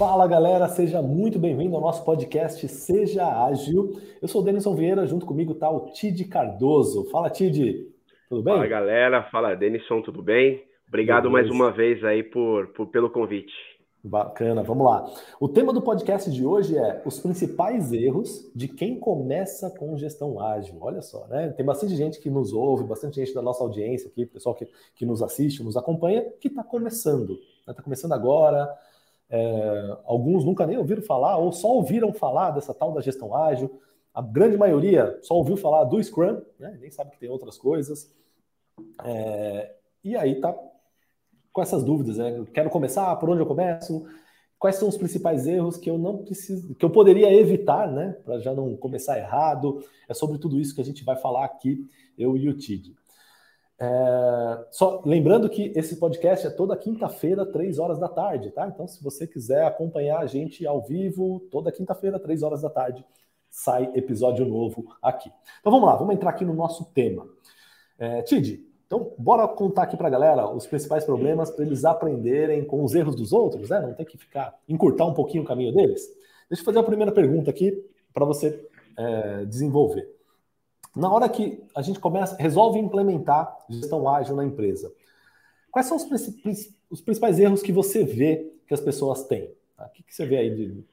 Fala galera, seja muito bem-vindo ao nosso podcast Seja Ágil. Eu sou o Denison Vieira, junto comigo está o Tid Cardoso. Fala Tid, tudo bem? Fala galera, fala Denison, tudo bem? Obrigado mais uma vez aí por, por, pelo convite. Bacana, vamos lá. O tema do podcast de hoje é os principais erros de quem começa com gestão ágil. Olha só, né? Tem bastante gente que nos ouve, bastante gente da nossa audiência aqui, pessoal que, que nos assiste, nos acompanha, que está começando. Está né? começando agora. É, alguns nunca nem ouviram falar, ou só ouviram falar dessa tal da gestão ágil. A grande maioria só ouviu falar do Scrum, né? nem sabe que tem outras coisas. É, e aí tá com essas dúvidas, né? quero começar, por onde eu começo? Quais são os principais erros que eu não preciso, que eu poderia evitar, né? Para já não começar errado. É sobre tudo isso que a gente vai falar aqui, eu e o Tid. É, só lembrando que esse podcast é toda quinta-feira, três horas da tarde, tá? Então, se você quiser acompanhar a gente ao vivo, toda quinta-feira, três horas da tarde, sai episódio novo aqui. Então vamos lá, vamos entrar aqui no nosso tema. É, Tid, então, bora contar aqui para a galera os principais problemas para eles aprenderem com os erros dos outros, né? Não tem que ficar, encurtar um pouquinho o caminho deles. Deixa eu fazer a primeira pergunta aqui para você é, desenvolver. Na hora que a gente começa, resolve implementar gestão ágil na empresa, quais são os, os principais erros que você vê que as pessoas têm? Tá? O que, que, você vê aí de,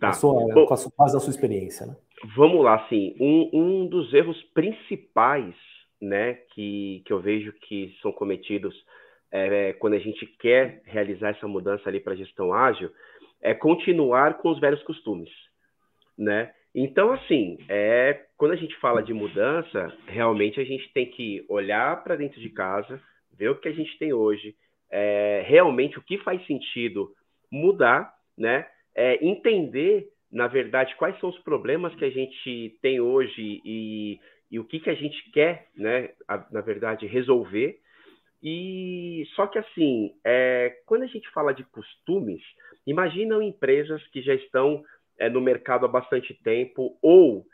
tá. sua, Bom, com a sua, base da sua experiência? Né? Vamos lá, sim. Um, um dos erros principais né, que, que eu vejo que são cometidos é, quando a gente quer realizar essa mudança ali para gestão ágil, é continuar com os velhos costumes, né? Então, assim, é, quando a gente fala de mudança, realmente a gente tem que olhar para dentro de casa, ver o que a gente tem hoje, é, realmente o que faz sentido mudar, né? É, entender, na verdade, quais são os problemas que a gente tem hoje e e o que, que a gente quer, né, a, na verdade, resolver. E só que assim, é, quando a gente fala de costumes, imaginam empresas que já estão é, no mercado há bastante tempo ou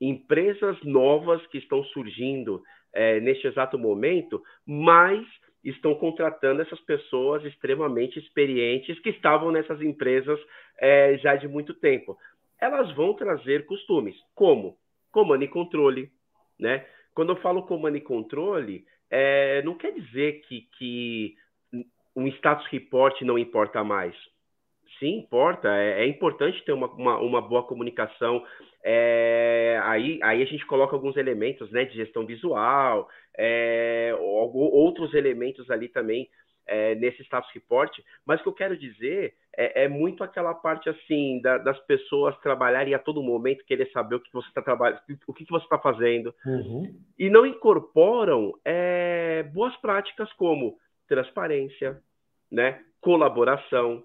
empresas novas que estão surgindo é, neste exato momento, mas estão contratando essas pessoas extremamente experientes que estavam nessas empresas é, já de muito tempo. Elas vão trazer costumes, como comando e controle, né? Quando eu falo comando e controle, é, não quer dizer que, que um status report não importa mais. Sim, importa. É, é importante ter uma, uma, uma boa comunicação. É, aí, aí a gente coloca alguns elementos né, de gestão visual, é, outros elementos ali também é, nesse status report, mas o que eu quero dizer é, é muito aquela parte assim da, das pessoas trabalharem a todo momento querer saber o que você está trabalhando, o que, que você está fazendo, uhum. e não incorporam é, boas práticas como transparência, né, colaboração,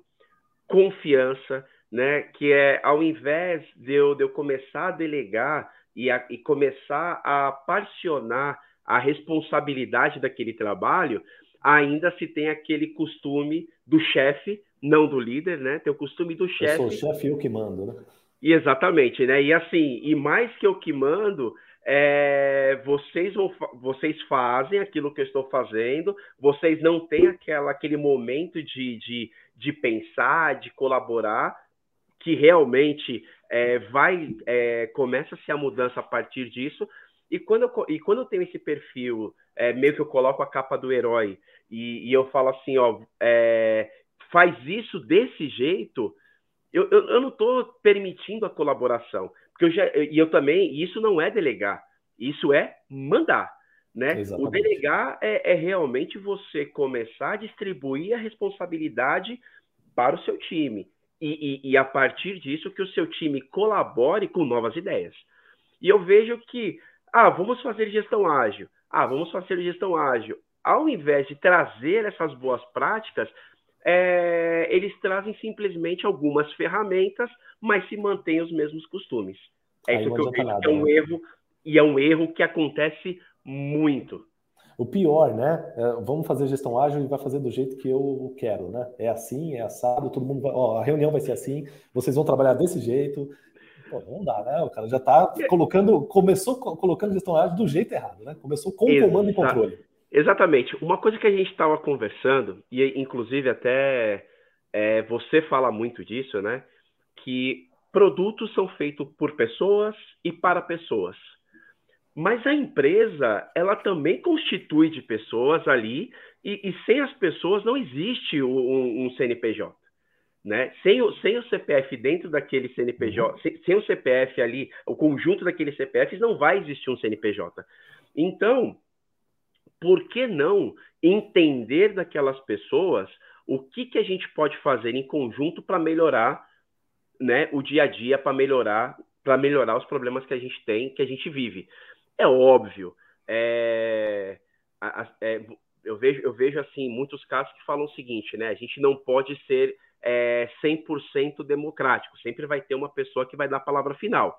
confiança, né, que é ao invés de eu, de eu começar a delegar e, a, e começar a parcionar a responsabilidade daquele trabalho, ainda se tem aquele costume do chefe, não do líder, né? Tem o costume do chefe. Eu sou o chefe eu que mando, né? E exatamente, né? E assim, e mais que eu que mando, é, vocês, vão, vocês fazem aquilo que eu estou fazendo, vocês não têm aquela, aquele momento de, de, de pensar, de colaborar, que realmente é, vai é, começa-se a mudança a partir disso. E quando eu, e quando eu tenho esse perfil é, meio que eu coloco a capa do herói e, e eu falo assim, ó, é, faz isso desse jeito, eu, eu, eu não estou permitindo a colaboração. Porque eu já, e eu também, isso não é delegar, isso é mandar. Né? O delegar é, é realmente você começar a distribuir a responsabilidade para o seu time. E, e, e, a partir disso que o seu time colabore com novas ideias. E eu vejo que, ah, vamos fazer gestão ágil. Ah, vamos fazer gestão ágil. Ao invés de trazer essas boas práticas, é, eles trazem simplesmente algumas ferramentas, mas se mantêm os mesmos costumes. É Aí isso que eu vejo nada, que é um né? erro, e é um erro que acontece muito. O pior, né? É, vamos fazer gestão ágil e vai fazer do jeito que eu quero, né? É assim, é assado, todo mundo vai. Ó, a reunião vai ser assim, vocês vão trabalhar desse jeito. Pô, não dá, né? O cara já está colocando, começou colocando gestão ágil do jeito errado, né? Começou com Exato. comando e controle. Exatamente. Uma coisa que a gente estava conversando, e inclusive até é, você fala muito disso, né? Que produtos são feitos por pessoas e para pessoas. Mas a empresa, ela também constitui de pessoas ali, e, e sem as pessoas não existe um, um CNPJ. Né? Sem, o, sem o CPF dentro daquele CNPJ, uhum. sem, sem, o CPF ali, o conjunto daqueles CPFs, não vai existir um CNPJ. Então, por que não entender daquelas pessoas o que, que a gente pode fazer em conjunto para melhorar né, o dia a dia, para melhorar, para melhorar os problemas que a gente tem, que a gente vive. É óbvio. É, é, eu, vejo, eu vejo assim muitos casos que falam o seguinte, né? A gente não pode ser é, 100% democrático. Sempre vai ter uma pessoa que vai dar a palavra final.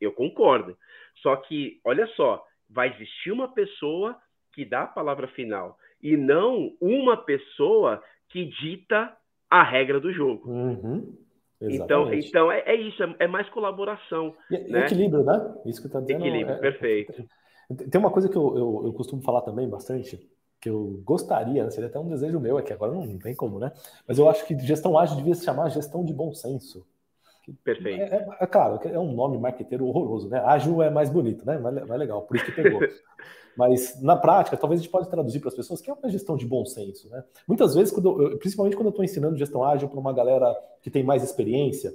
Eu concordo. Só que, olha só, vai existir uma pessoa que dá a palavra final e não uma pessoa que dita a regra do jogo. Uhum. Então, então é, é isso, é, é, mais colaboração. E, né? Equilíbrio, né? Isso que está dizendo. Equilíbrio, é, perfeito. Tem uma coisa que eu, eu, eu, costumo falar também bastante, que eu gostaria, né? seria até um desejo meu, é que agora não tem como, né? Mas eu acho que gestão ágil devia se chamar gestão de bom senso. Perfeito. É, é, é, claro, é um nome marqueteiro horroroso, né? Ágil é mais bonito, né? Mais, mais legal, por isso que pegou. Mas na prática, talvez a gente pode traduzir para as pessoas que é uma gestão de bom senso, né? Muitas vezes, quando eu, principalmente quando eu estou ensinando gestão ágil para uma galera que tem mais experiência,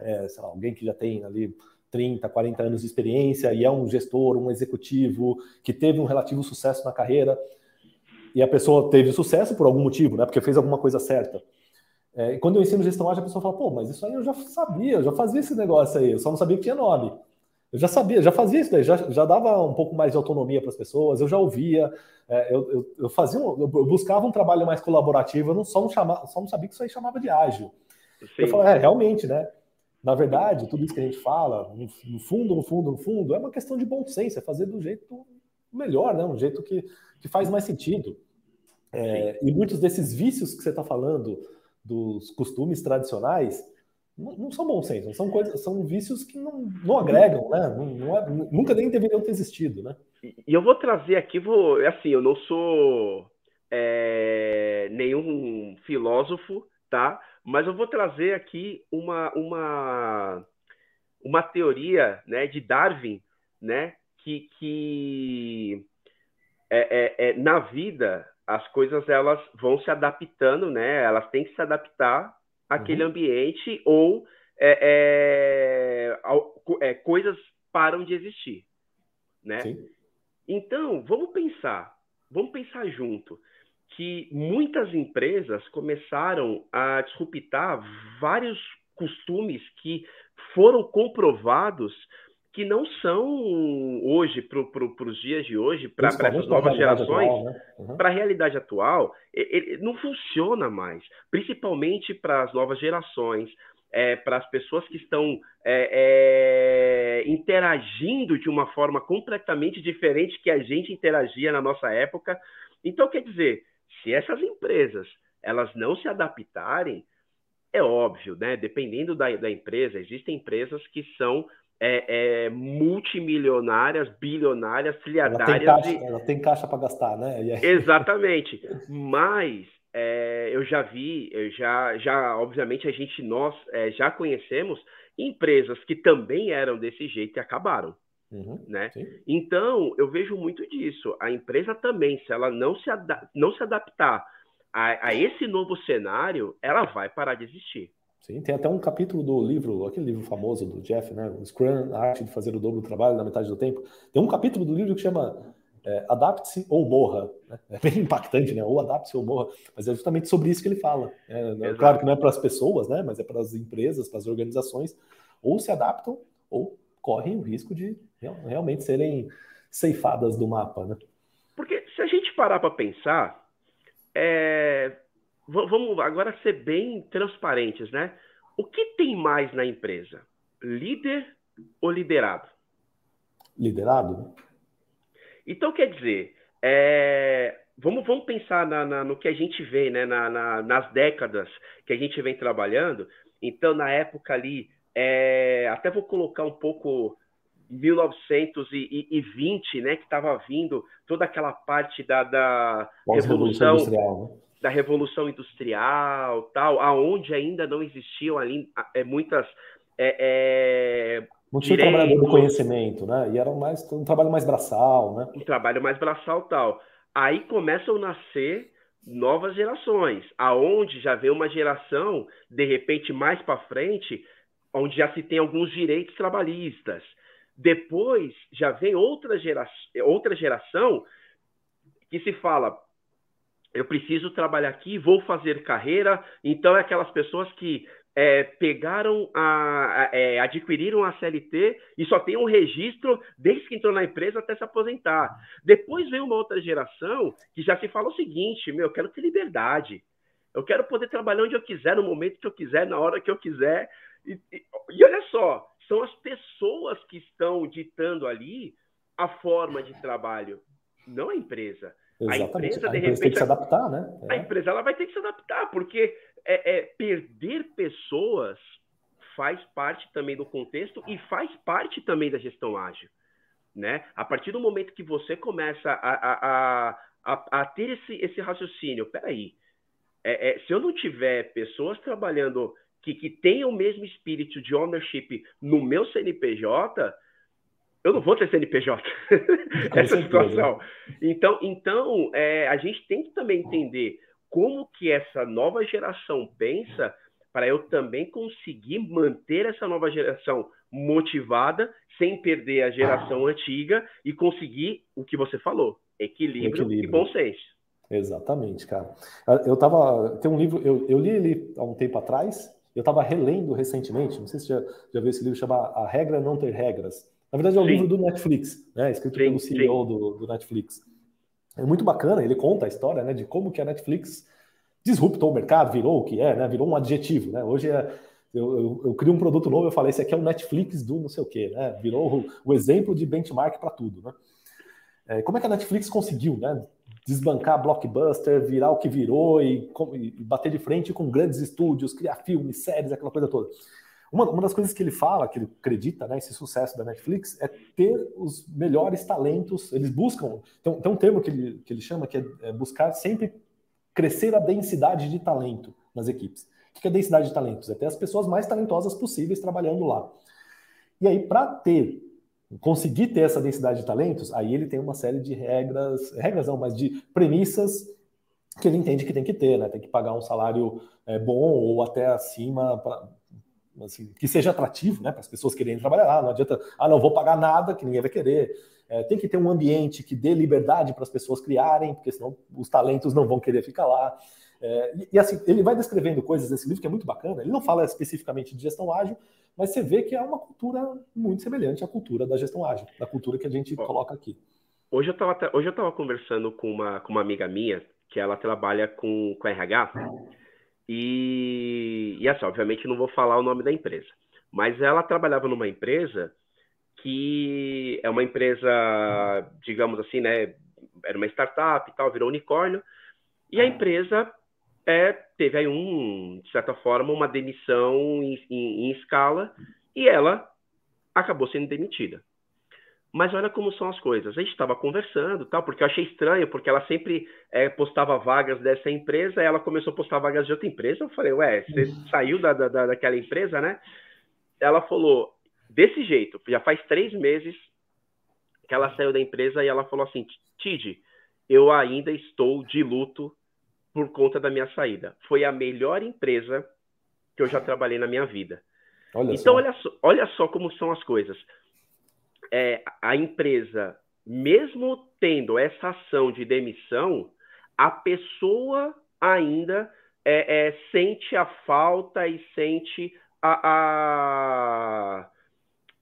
é, lá, alguém que já tem ali 30, 40 anos de experiência e é um gestor, um executivo que teve um relativo sucesso na carreira, e a pessoa teve sucesso por algum motivo, né? Porque fez alguma coisa certa. É, quando eu ensino gestão ágil, a pessoa fala, pô, mas isso aí eu já sabia, eu já fazia esse negócio aí, eu só não sabia que tinha nome. Eu já sabia, já fazia isso daí, já, já dava um pouco mais de autonomia para as pessoas, eu já ouvia, é, eu, eu, eu, fazia, um, eu buscava um trabalho mais colaborativo, eu não só não, chamava, só não sabia que isso aí chamava de ágil. Sim. Eu falei, é, realmente, né? Na verdade, tudo isso que a gente fala, no fundo, no fundo, no fundo, é uma questão de bom senso, é fazer do jeito melhor, né? Um jeito que, que faz mais sentido. É, e muitos desses vícios que você está falando, dos costumes tradicionais não, não são bom senso, são coisas, são vícios que não, não agregam, né? Não, não é, nunca nem deveriam ter existido, né? E eu vou trazer aqui, vou, é assim, eu não sou é, nenhum filósofo, tá? Mas eu vou trazer aqui uma uma uma teoria, né, de Darwin, né, que, que é, é, é na vida as coisas elas vão se adaptando, né? Elas têm que se adaptar àquele uhum. ambiente ou é, é, é, coisas param de existir, né? Sim. Então vamos pensar, vamos pensar junto que muitas empresas começaram a disruptar vários costumes que foram comprovados que não são hoje, para pro, os dias de hoje, para essas novas gerações, né? uhum. para a realidade atual, ele, não funciona mais. Principalmente para as novas gerações, é, para as pessoas que estão é, é, interagindo de uma forma completamente diferente que a gente interagia na nossa época. Então, quer dizer, se essas empresas elas não se adaptarem, é óbvio, né? Dependendo da, da empresa, existem empresas que são é, é, multimilionárias, bilionárias, trilhardárias. Ela tem caixa, ela tem caixa para gastar, né? Exatamente. Mas é, eu já vi, eu já, já, obviamente, a gente, nós é, já conhecemos empresas que também eram desse jeito e acabaram. Uhum, né? Então, eu vejo muito disso. A empresa também, se ela não se, não se adaptar a, a esse novo cenário, ela vai parar de existir. Sim, tem até um capítulo do livro, aquele livro famoso do Jeff, né? O Scrum, a arte de fazer o dobro do trabalho na metade do tempo. Tem um capítulo do livro que chama é, Adapte-se ou Morra. Né? É bem impactante, né? Ou adapte-se ou morra. Mas é justamente sobre isso que ele fala. É, claro que não é para as pessoas, né? Mas é para as empresas, para as organizações. Ou se adaptam ou correm o risco de realmente serem ceifadas do mapa, né? Porque se a gente parar para pensar, é, vamos agora ser bem transparentes, né? O que tem mais na empresa? Líder ou liderado? Liderado. Então, quer dizer, é, vamos, vamos pensar na, na, no que a gente vê, né? Na, nas décadas que a gente vem trabalhando. Então, na época ali, é, até vou colocar um pouco 1920, né? Que estava vindo toda aquela parte da, da revolução, industrial, né? Da revolução industrial, tal, aonde ainda não existiam ali é, muitas é, é, não tinha direitos, trabalhador do conhecimento, né? E era mais um trabalho mais braçal, né? Um trabalho mais braçal, tal. Aí começam a nascer novas gerações, aonde já vem uma geração de repente mais para frente, onde já se tem alguns direitos trabalhistas. Depois já vem outra, outra geração que se fala, eu preciso trabalhar aqui, vou fazer carreira. Então, é aquelas pessoas que é, pegaram, a, a é, adquiriram a CLT e só tem um registro desde que entrou na empresa até se aposentar. Depois vem uma outra geração que já se fala o seguinte: meu, eu quero ter liberdade. Eu quero poder trabalhar onde eu quiser, no momento que eu quiser, na hora que eu quiser. E, e, e olha só, são as pessoas que estão ditando ali a forma de trabalho, não a empresa. Exatamente. A empresa, de a empresa tem que se adaptar, né? É. A empresa ela vai ter que se adaptar, porque é, é, perder pessoas faz parte também do contexto e faz parte também da gestão ágil. Né? A partir do momento que você começa a, a, a, a ter esse, esse raciocínio, peraí, é, é, se eu não tiver pessoas trabalhando que, que tenham o mesmo espírito de ownership no meu CNPJ, eu não vou ter CNPJ essa situação. Então, então é, a gente tem que também entender como que essa nova geração pensa para eu também conseguir manter essa nova geração motivada sem perder a geração ah. antiga e conseguir o que você falou, equilíbrio, equilíbrio. e bom senso. Exatamente, cara. Eu tava. Tem um livro, eu, eu li ele há um tempo atrás, eu estava relendo recentemente, não sei se já, já viu esse livro, chama A Regra Não Ter Regras. Na verdade, é um sim. livro do Netflix, né? Escrito sim, pelo CEO do, do, Netflix. É muito bacana, ele conta a história né, de como que a Netflix disruptou o mercado, virou o que é, né? Virou um adjetivo, né? Hoje é, eu, eu, eu, crio um produto novo, eu falei, esse aqui é o Netflix do não sei o quê, né? Virou o, o exemplo de benchmark para tudo, né? É, como é que a Netflix conseguiu, né? Desbancar blockbuster, virar o que virou e, e bater de frente com grandes estúdios, criar filmes, séries, aquela coisa toda. Uma, uma das coisas que ele fala, que ele acredita, né, esse sucesso da Netflix, é ter os melhores talentos. Eles buscam. Tem, tem um termo que ele, que ele chama que é, é buscar sempre crescer a densidade de talento nas equipes. O que é densidade de talentos? É ter as pessoas mais talentosas possíveis trabalhando lá. E aí, para ter, conseguir ter essa densidade de talentos, aí ele tem uma série de regras, regras não, mas de premissas que ele entende que tem que ter, né? Tem que pagar um salário é, bom ou até acima assim, que seja atrativo né, para as pessoas quererem trabalhar lá. Não adianta, ah, não vou pagar nada, que ninguém vai querer. É, tem que ter um ambiente que dê liberdade para as pessoas criarem, porque senão os talentos não vão querer ficar lá. É, e, e, assim, ele vai descrevendo coisas nesse livro que é muito bacana. Ele não fala especificamente de gestão ágil, mas você vê que é uma cultura muito semelhante à cultura da gestão ágil, da cultura que a gente coloca aqui. Hoje eu estava hoje eu conversando com uma, com uma amiga minha que ela trabalha com, com RH. E, e assim, obviamente não vou falar o nome da empresa, mas ela trabalhava numa empresa que é uma empresa, digamos assim, né? Era uma startup e tal, virou unicórnio, e a empresa é, teve aí um, de certa forma, uma demissão em, em, em escala, e ela acabou sendo demitida. Mas olha como são as coisas. A gente estava conversando, tal, porque eu achei estranho, porque ela sempre é, postava vagas dessa empresa, e ela começou a postar vagas de outra empresa. Eu falei, ué, você uhum. saiu da, da, daquela empresa, né? Ela falou, desse jeito, já faz três meses que ela saiu da empresa e ela falou assim, Tid, eu ainda estou de luto por conta da minha saída. Foi a melhor empresa que eu já trabalhei na minha vida. Olha então, só. Olha, olha só como são as coisas é, a empresa, mesmo tendo essa ação de demissão, a pessoa ainda é, é, sente a falta e sente a,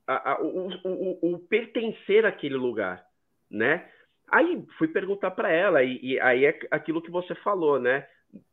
a, a o, o, o, pertencer àquele lugar, né? Aí fui perguntar para ela e, e, aí é aquilo que você falou, né?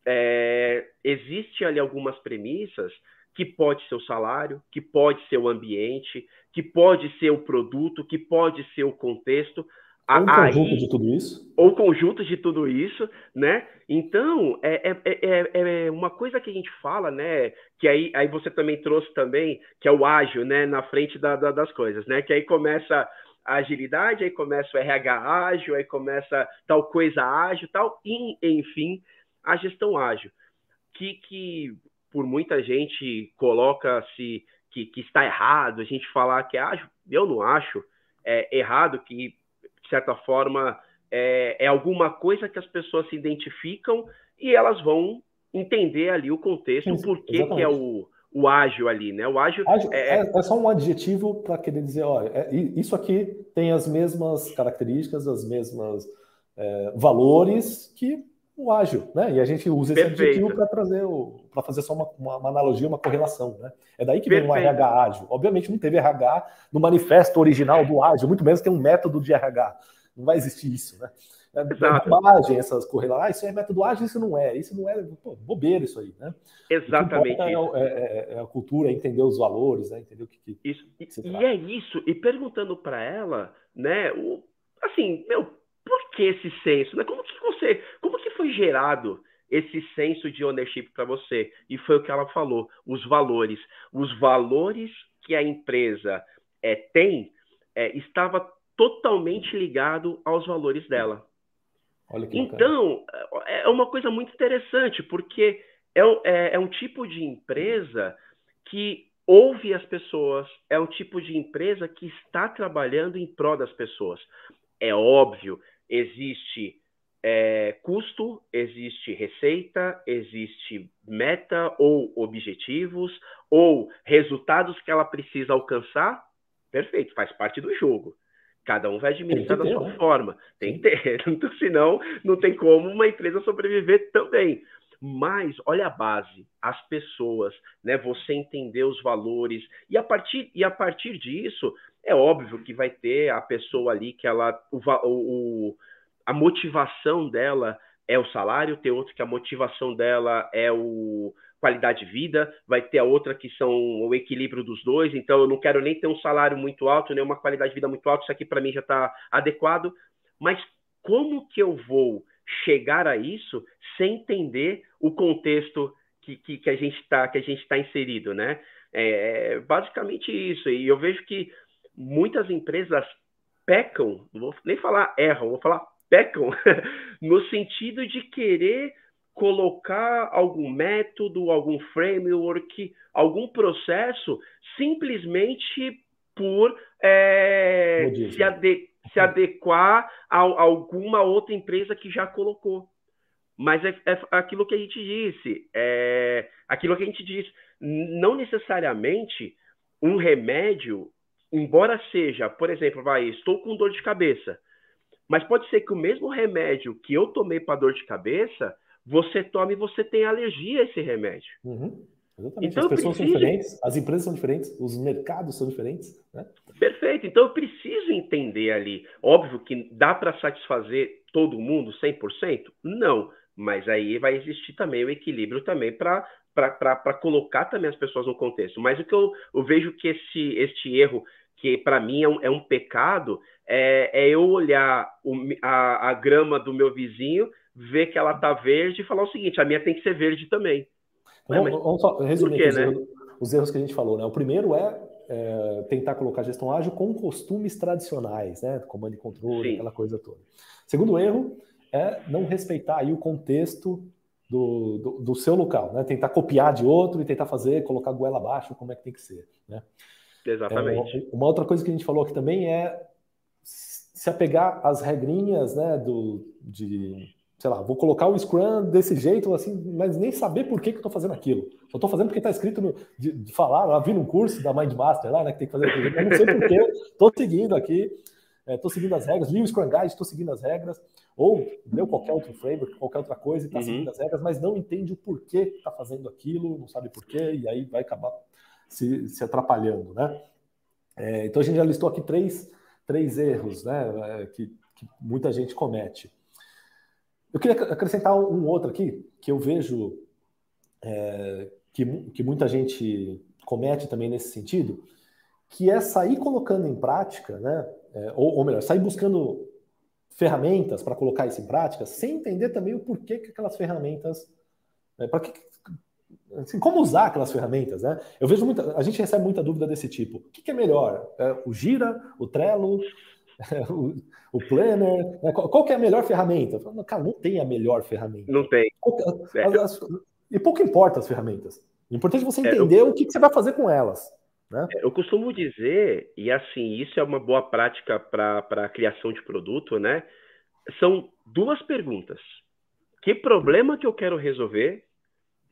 É, existe ali algumas premissas que pode ser o salário, que pode ser o ambiente, que pode ser o produto, que pode ser o contexto. Ou um conjunto de tudo isso. Ou conjunto de tudo isso, né? Então, é, é, é, é, uma coisa que a gente fala, né? Que aí, aí você também trouxe também, que é o ágil, né? Na frente da, da, das coisas, né? Que aí começa a agilidade, aí começa o RH ágil, aí começa tal coisa ágil, tal, e, enfim, a gestão ágil, que, que por muita gente coloca-se que, que, está errado a gente falar que é ágil, eu não acho é, errado que, de certa forma, é, é alguma coisa que as pessoas se identificam e elas vão entender ali o contexto, o porquê que é o, o ágil ali, né? O ágil, ágil é... é... É, só um adjetivo para querer dizer, olha, é, isso aqui tem as mesmas características, as mesmas é, valores que o ágil, né? E a gente usa esse Perfeito. adjetivo para trazer para fazer só uma, uma, uma, analogia, uma correlação, né? É daí que vem o RH ágil. Obviamente não teve RH no manifesto original do ágil, muito menos tem um método de RH. Não vai existir isso, né? É, é bobagem essas correlações. Ah, isso é método ágil, isso não é. Isso não é. Pô, bobeira isso aí, né? Exatamente. É, é, é, a cultura, é entender os valores, né? Entender o que, que isso. Que e, e é isso. E perguntando para ela, né? O, assim, meu, por que esse senso? Né? Como que você, como que foi gerado esse senso de ownership para você? E foi o que ela falou, os valores, os valores que a empresa é, tem é, estava totalmente ligado aos valores dela. então, é, é uma coisa muito interessante, porque é, é, é um tipo de empresa que ouve as pessoas, é um tipo de empresa que está trabalhando em prol das pessoas. É óbvio, existe é, custo, existe receita, existe meta ou objetivos, ou resultados que ela precisa alcançar. Perfeito, faz parte do jogo. Cada um vai administrar da sua né? forma. Tem que ter. Senão, não tem como uma empresa sobreviver também. Mas olha a base, as pessoas, né? Você entender os valores. E a partir e a partir disso é óbvio que vai ter a pessoa ali que ela o, o a motivação dela é o salário, tem outro que a motivação dela é o qualidade de vida, vai ter a outra que são o equilíbrio dos dois, então eu não quero nem ter um salário muito alto, nem uma qualidade de vida muito alta, isso aqui para mim já está adequado, mas como que eu vou chegar a isso sem entender o contexto que, que, que a gente está que a gente está inserido, né? É, é basicamente isso. E eu vejo que muitas empresas pecam, não vou nem falar erram, vou falar pecam no sentido de querer colocar algum método, algum framework, algum processo simplesmente por é, se, ade se, adequar a, a, alguma outra empresa que já colocou. Mas é, é aquilo que a gente disse, é aquilo que a gente disse, não necessariamente um remédio, embora seja, por exemplo, vai, estou com dor de cabeça, mas pode ser que o mesmo remédio que eu tomei para dor de cabeça você toma e você tem alergia a esse remédio. Uhum. Exatamente. Então, as pessoas preciso... são diferentes, as empresas são diferentes, os mercados são diferentes. Né? Perfeito. Então eu preciso entender ali. Óbvio que dá para satisfazer todo mundo 100%? Não. Mas aí vai existir também o equilíbrio também para para colocar também as pessoas no contexto. Mas o que eu, eu vejo que esse, este erro, que para mim é um, é um pecado, é, é eu olhar o, a, a grama do meu vizinho ver que ela tá verde e falar o seguinte: a minha tem que ser verde também. Vamos, mas, vamos só resumir quê, os, né? erros, os, erros, que a gente falou. Né? O primeiro é, é, tentar colocar gestão ágil com costumes tradicionais, né? Comando e controle, Sim. aquela coisa toda. Segundo erro é não respeitar aí o contexto do, do, do, seu local, né? Tentar copiar de outro e tentar fazer, colocar goela abaixo, como é que tem que ser, né? Exatamente. É, uma outra coisa que a gente falou aqui também é se apegar às regrinhas, né, do, de sei lá, vou colocar o Scrum desse jeito, assim, mas nem saber por que, que eu estou fazendo aquilo. Eu estou fazendo porque está escrito no, de, de, falar, eu vi num curso da Mindmaster lá, né, que tem que fazer. Eu não sei por que, estou seguindo aqui, estou é, seguindo as regras, li o Scrum Guide, estou seguindo as regras, ou deu qualquer outro framework, qualquer outra coisa e está uhum. seguindo as regras, mas não entende o porquê que está fazendo aquilo, não sabe porquê, e aí vai acabar se, se atrapalhando, né? É, então a gente já listou aqui três, três erros, né, é, que, que muita gente comete. Eu queria acrescentar um outro aqui, que eu vejo é, que, que muita gente comete também nesse sentido, que é sair colocando em prática, né? É, ou, ou, melhor, sair buscando ferramentas para colocar isso em prática, sem entender também o porquê que aquelas ferramentas. É, para que, assim, como usar aquelas ferramentas, né? Eu vejo muita. A gente recebe muita dúvida desse tipo. O que, que é melhor? É, o Gira, o Trello, o, o Planner. Né? Qual, qual que é a melhor ferramenta? Falo, cara, não tem a melhor ferramenta. Não tem. É, as, as, e pouco importa as ferramentas. O importante é você entender é, eu, o que, que, você vai fazer com elas. Né? É, eu costumo dizer, e assim, isso é uma boa prática para a criação de produto, né? São duas perguntas. Que problema que eu quero resolver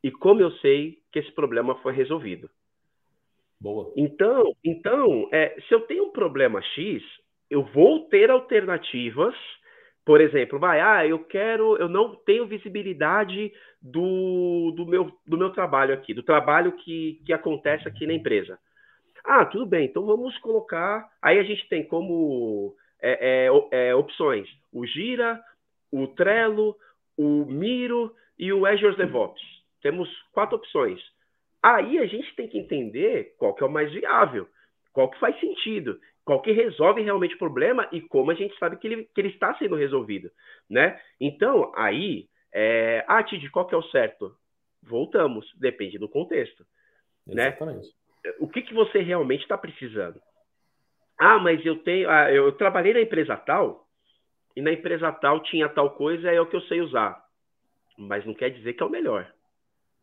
e como eu sei que esse problema foi resolvido? Boa. Então, então é, se eu tenho um problema X, eu vou ter alternativas. Por exemplo, vai, ah, eu quero, eu não tenho visibilidade do, do, meu, do meu trabalho aqui, do trabalho que, que acontece aqui na empresa. Ah, tudo bem, então vamos colocar. Aí a gente tem como é, é, é, opções o Gira, o Trello, o Miro e o Azure DevOps. Temos quatro opções. Aí a gente tem que entender qual que é o mais viável, qual que faz sentido, qual que resolve realmente o problema e como a gente sabe que ele, que ele está sendo resolvido, né? Então, aí, é, ah, Tid, qual que é o certo? Voltamos, depende do contexto, né? Exatamente. né? O que, que você realmente está precisando? Ah, mas eu tenho, ah, eu trabalhei na empresa tal e na empresa tal tinha tal coisa, é o que eu sei usar, mas não quer dizer que é o melhor.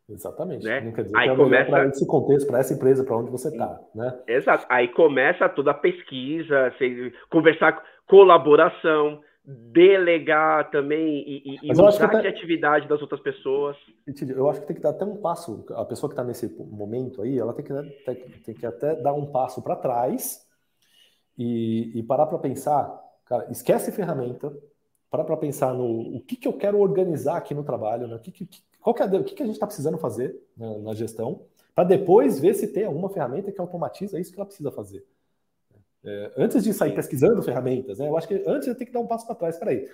Exatamente. Né? Não quer dizer Aí que é começa... para esse contexto, para essa empresa, para onde você está. Né? Exato. Aí começa toda a pesquisa, conversar, colaboração, delegar também e, e usar a tá criatividade das outras pessoas. Eu acho que tem que dar até um passo. A pessoa que está nesse momento aí, ela tem que, tem, tem que até dar um passo para trás e, e parar para pensar. Cara, esquece ferramenta, para para pensar no o que, que eu quero organizar aqui no trabalho, né? o que, que, qual que é, o que, que a gente está precisando fazer né, na gestão, para depois ver se tem alguma ferramenta que automatiza isso que ela precisa fazer. É, antes de sair pesquisando ferramentas, né, eu acho que antes eu tenho que dar um passo para trás. Peraí,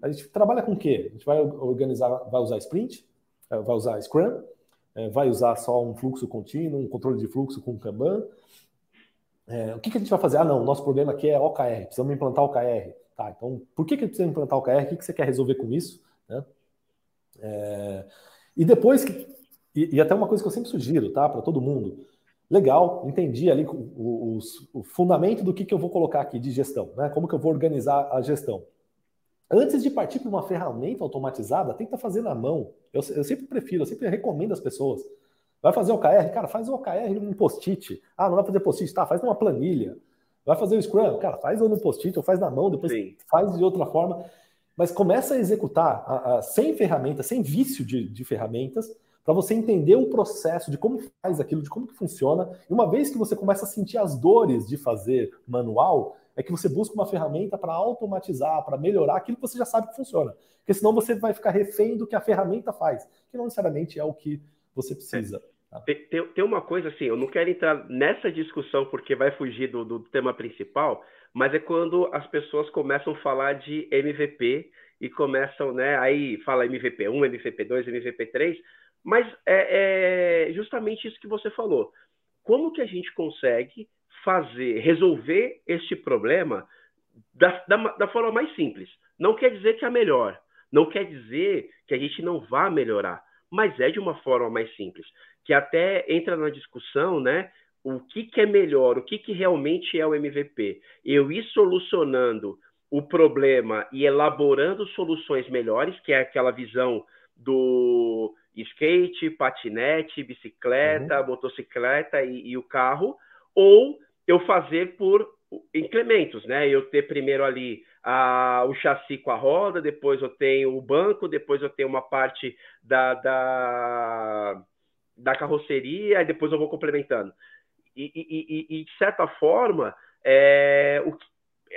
a gente trabalha com o quê? A gente vai organizar, vai usar sprint, é, vai usar Scrum, é, vai usar só um fluxo contínuo, um controle de fluxo com Kanban. É, o que, que, a gente vai fazer? Ah, não, nosso problema aqui é OKR, precisamos implantar OKR. Tá, então por que, que precisa implantar OKR? O que, que você quer resolver com isso? Né? É, e depois, e, e, até uma coisa que eu sempre sugiro, tá, para todo mundo. Legal, entendi ali o, o, o fundamento do que, que eu vou colocar aqui de gestão, né? Como que eu vou organizar a gestão. Antes de partir para uma ferramenta automatizada, tenta fazer na mão. Eu, eu sempre prefiro, eu sempre recomendo às pessoas. Vai fazer o OKR? Cara, faz o OKR num post-it. Ah, não para fazer post-it? Tá, faz numa planilha. Vai fazer o Scrum? Cara, faz ou no post-it, ou faz na mão, depois Sim. faz de outra forma mas começa a executar a, a, sem ferramentas, sem vício de, de ferramentas, para você entender o processo de como faz aquilo, de como que funciona. E uma vez que você começa a sentir as dores de fazer manual, é que você busca uma ferramenta para automatizar, para melhorar aquilo que você já sabe que funciona. Porque senão você vai ficar refém do que a ferramenta faz, que não necessariamente é o que você precisa. Tá? Tem, tem, uma coisa assim, eu não quero entrar nessa discussão porque vai fugir do, do tema principal, mas é quando as pessoas começam a falar de MVP e começam, né? Aí fala MVP1, MVP2, MVP3, mas é, é justamente isso que você falou. Como que a gente consegue fazer, resolver este problema da, da, da forma mais simples? Não quer dizer que é a melhor, não quer dizer que a gente não vá melhorar, mas é de uma forma mais simples, que até entra na discussão, né? o que, que é melhor, o que, que realmente é o MVP. Eu ir solucionando o problema e elaborando soluções melhores, que é aquela visão do skate, patinete, bicicleta, uhum. motocicleta e, e, o carro, ou eu fazer por incrementos, né? Eu ter primeiro ali a, o chassi com a roda, depois eu tenho o banco, depois eu tenho uma parte da, da, da carroceria, e depois eu vou complementando. E, e, e, de certa forma, é, o,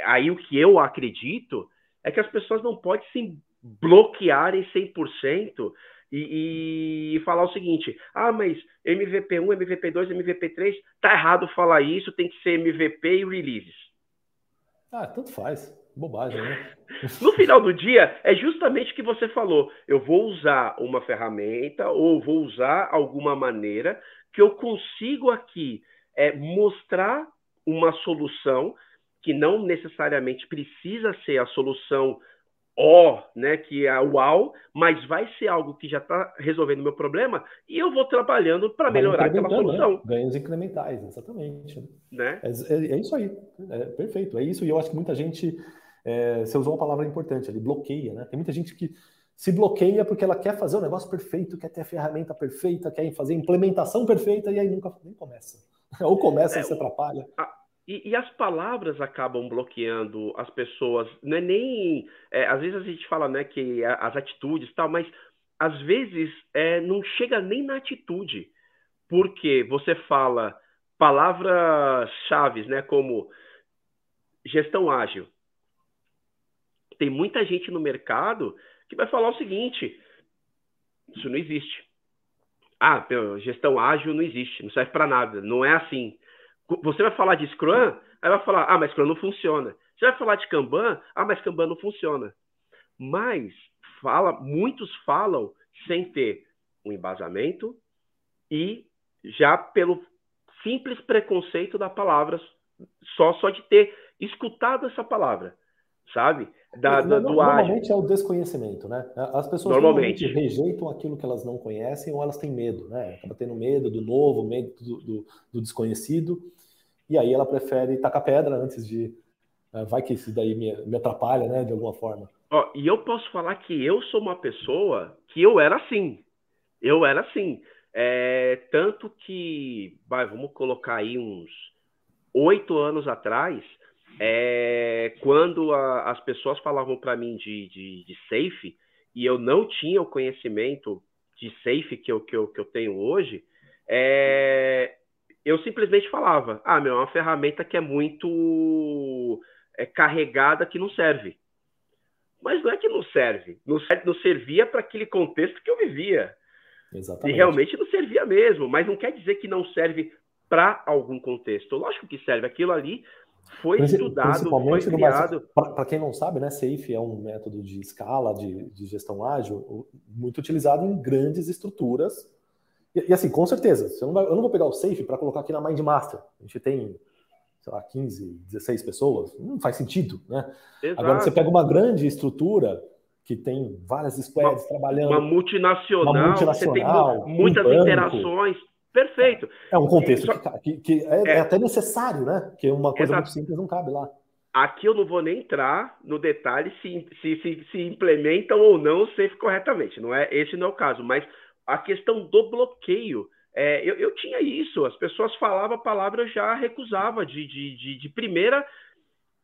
aí o que eu acredito é que as pessoas não podem se bloquearem 100% e, e falar o seguinte: ah, mas MVP1, MVP2, MVP3, tá errado falar isso, tem que ser MVP e releases. Ah, tanto faz. Bobagem, né? no final do dia, é justamente o que você falou. Eu vou usar uma ferramenta ou vou usar alguma maneira que eu consigo aqui é mostrar uma solução que não necessariamente precisa ser a solução ó, né, que é uau, mas vai ser algo que já está resolvendo o meu problema e eu vou trabalhando para melhorar aquela né? solução. Né? Ganhos incrementais, exatamente. Né? É, é, é, isso aí, é perfeito, é isso. E eu acho que muita gente, é, você usou uma palavra importante ali, bloqueia, né? Tem muita gente que se bloqueia porque ela quer fazer o negócio perfeito, quer ter a ferramenta perfeita, quer fazer a implementação perfeita e aí nunca nem começa. Ou começa e se atrapalha. A e, e, as palavras acabam bloqueando as pessoas. Não é nem. É, às vezes a gente fala né, que as atitudes tal, mas às vezes é, não chega nem na atitude. Porque você fala palavras-chave, né, como gestão ágil. Tem muita gente no mercado que vai falar o seguinte: isso não existe. Ah, gestão ágil não existe, não serve para nada, não é assim. Você vai falar de Scrum, aí vai falar, ah, mas Scrum não funciona. Você vai falar de Kanban, ah, mas Kanban não funciona. Mas fala, muitos falam sem ter um embasamento e já pelo simples preconceito da palavra, só só de ter escutado essa palavra, sabe? Da, da, do normalmente ágil. é o desconhecimento, né? As pessoas normalmente. normalmente. rejeitam aquilo que elas não conhecem ou elas têm medo, né? Acaba tendo medo do novo, medo do, do, do desconhecido, e aí ela prefere tacar pedra antes de. Uh, vai que isso daí me, me atrapalha, né? De alguma forma. Ó, e eu posso falar que eu sou uma pessoa que eu era assim. Eu era assim. É, tanto que, vai, vamos colocar aí uns oito anos atrás, é, quando a, as pessoas falavam para mim de, de, de, safe e eu não tinha o conhecimento de safe que eu, que eu, que eu tenho hoje, é, eu simplesmente falava: ah, meu, é uma ferramenta que é muito é, carregada que não serve. Mas não é que não serve, não, serve, não servia para aquele contexto que eu vivia. Exatamente. E realmente não servia mesmo, mas não quer dizer que não serve para algum contexto. Lógico que serve, aquilo ali foi estudado, foi criado. Para quem não sabe, né, SAFE é um método de escala, de, de gestão ágil, muito utilizado em grandes estruturas. E, e assim, com certeza, não vai, eu não vou pegar o SAFE para colocar aqui na Mindmaster. A gente tem, sei lá, 15, 16 pessoas, não faz sentido, né? Exato. Agora, você pega uma grande estrutura que tem várias squads uma, trabalhando. Uma multinacional, uma multinacional você tem muitas um interações Perfeito. É um contexto Só... que, que é, é, é, até necessário, né? Que uma coisa Exato. muito simples não cabe lá. Aqui eu não vou nem entrar no detalhe se, se, se, se implementam ou não o SAFE corretamente. Não é, esse não é o caso. Mas a questão do bloqueio, é, eu, eu, tinha isso. As pessoas falavam a palavra, eu já recusava de, de, de, de primeira.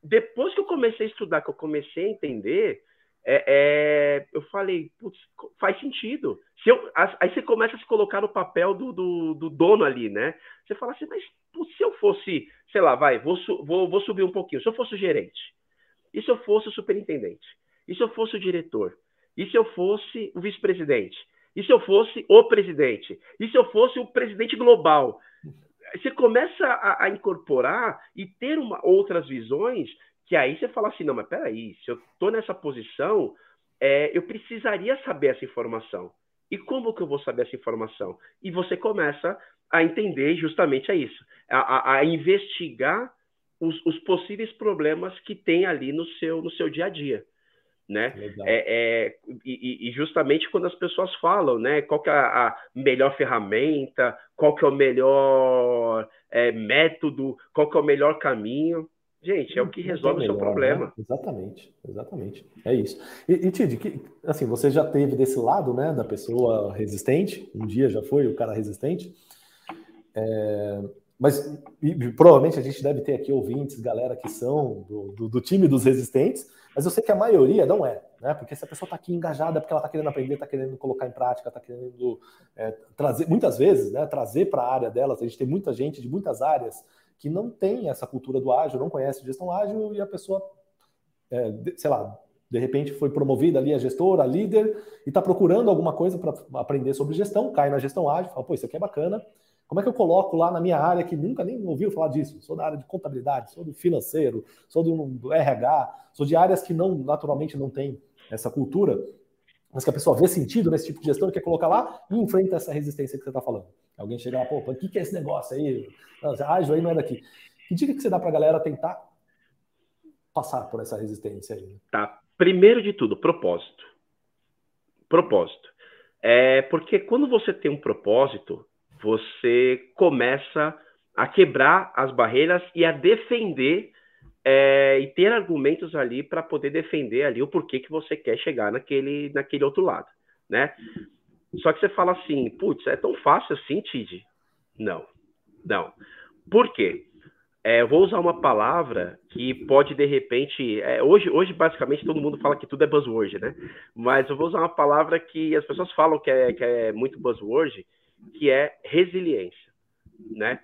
Depois que eu comecei a estudar, que eu comecei a entender, é, é, eu falei, putz, faz sentido. Se eu, aí você começa a se colocar no papel do, do, do dono ali, né? Você fala assim, mas putz, se eu fosse, sei lá, vai, vou, vou, vou subir um pouquinho. Se eu fosse o gerente, e se eu fosse o superintendente, e se eu fosse o diretor, e se eu fosse o vice-presidente, e se eu fosse o presidente, e se eu fosse o presidente global, você começa a, a incorporar e ter uma, outras visões que aí você fala assim, não, mas peraí, se eu estou nessa posição, é, eu precisaria saber essa informação. E como que eu vou saber essa informação? E você começa a entender justamente isso, a, a, a investigar os, os, possíveis problemas que tem ali no seu, no seu dia a dia. Né? É, é, e, e, justamente quando as pessoas falam, né, qual que é a melhor ferramenta, qual que é o melhor é, método, qual que é o melhor caminho, Gente, é o que resolve o seu problema. Né? Exatamente, exatamente. É isso. E, e Tid, que, assim, você já teve desse lado, né, da pessoa resistente, um dia já foi o cara resistente, é, mas e, provavelmente a gente deve ter aqui ouvintes, galera que são do, do, do, time dos resistentes, mas eu sei que a maioria não é, né? Porque se a pessoa está aqui engajada, é porque ela está querendo aprender, está querendo colocar em prática, está querendo é, trazer, muitas vezes, né, trazer para a área delas. A gente tem muita gente de muitas áreas que não tem essa cultura do ágil, não conhece gestão ágil e a pessoa, é, sei lá, de repente foi promovida ali a gestora, a líder, e está procurando alguma coisa para aprender sobre gestão, cai na gestão ágil, fala, pô, isso aqui é bacana. Como é que eu coloco lá na minha área que nunca nem ouviu falar disso? Sou da área de contabilidade, sou do financeiro, sou do RH, sou de áreas que não naturalmente não tem essa cultura, mas que a pessoa vê sentido nesse tipo de gestão quer colocar lá e enfrenta essa resistência que você está falando. Alguém chega lá, pô, o que, que é esse negócio aí? Ágil aí não é daqui. Que dica que você dá para a galera tentar passar por essa resistência aí? Tá. primeiro de tudo, propósito. Propósito. É porque quando você tem um propósito, você começa a quebrar as barreiras e a defender é, e ter argumentos ali para poder defender ali o porquê que você quer chegar naquele, naquele outro lado, né? Só que você fala assim, putz, é tão fácil assim, Tid? Não, não. Por quê? É, eu vou usar uma palavra que pode, de repente. É, hoje, hoje, basicamente, todo mundo fala que tudo é buzzword, né? Mas eu vou usar uma palavra que as pessoas falam que é, que é muito buzzword, que é resiliência, né?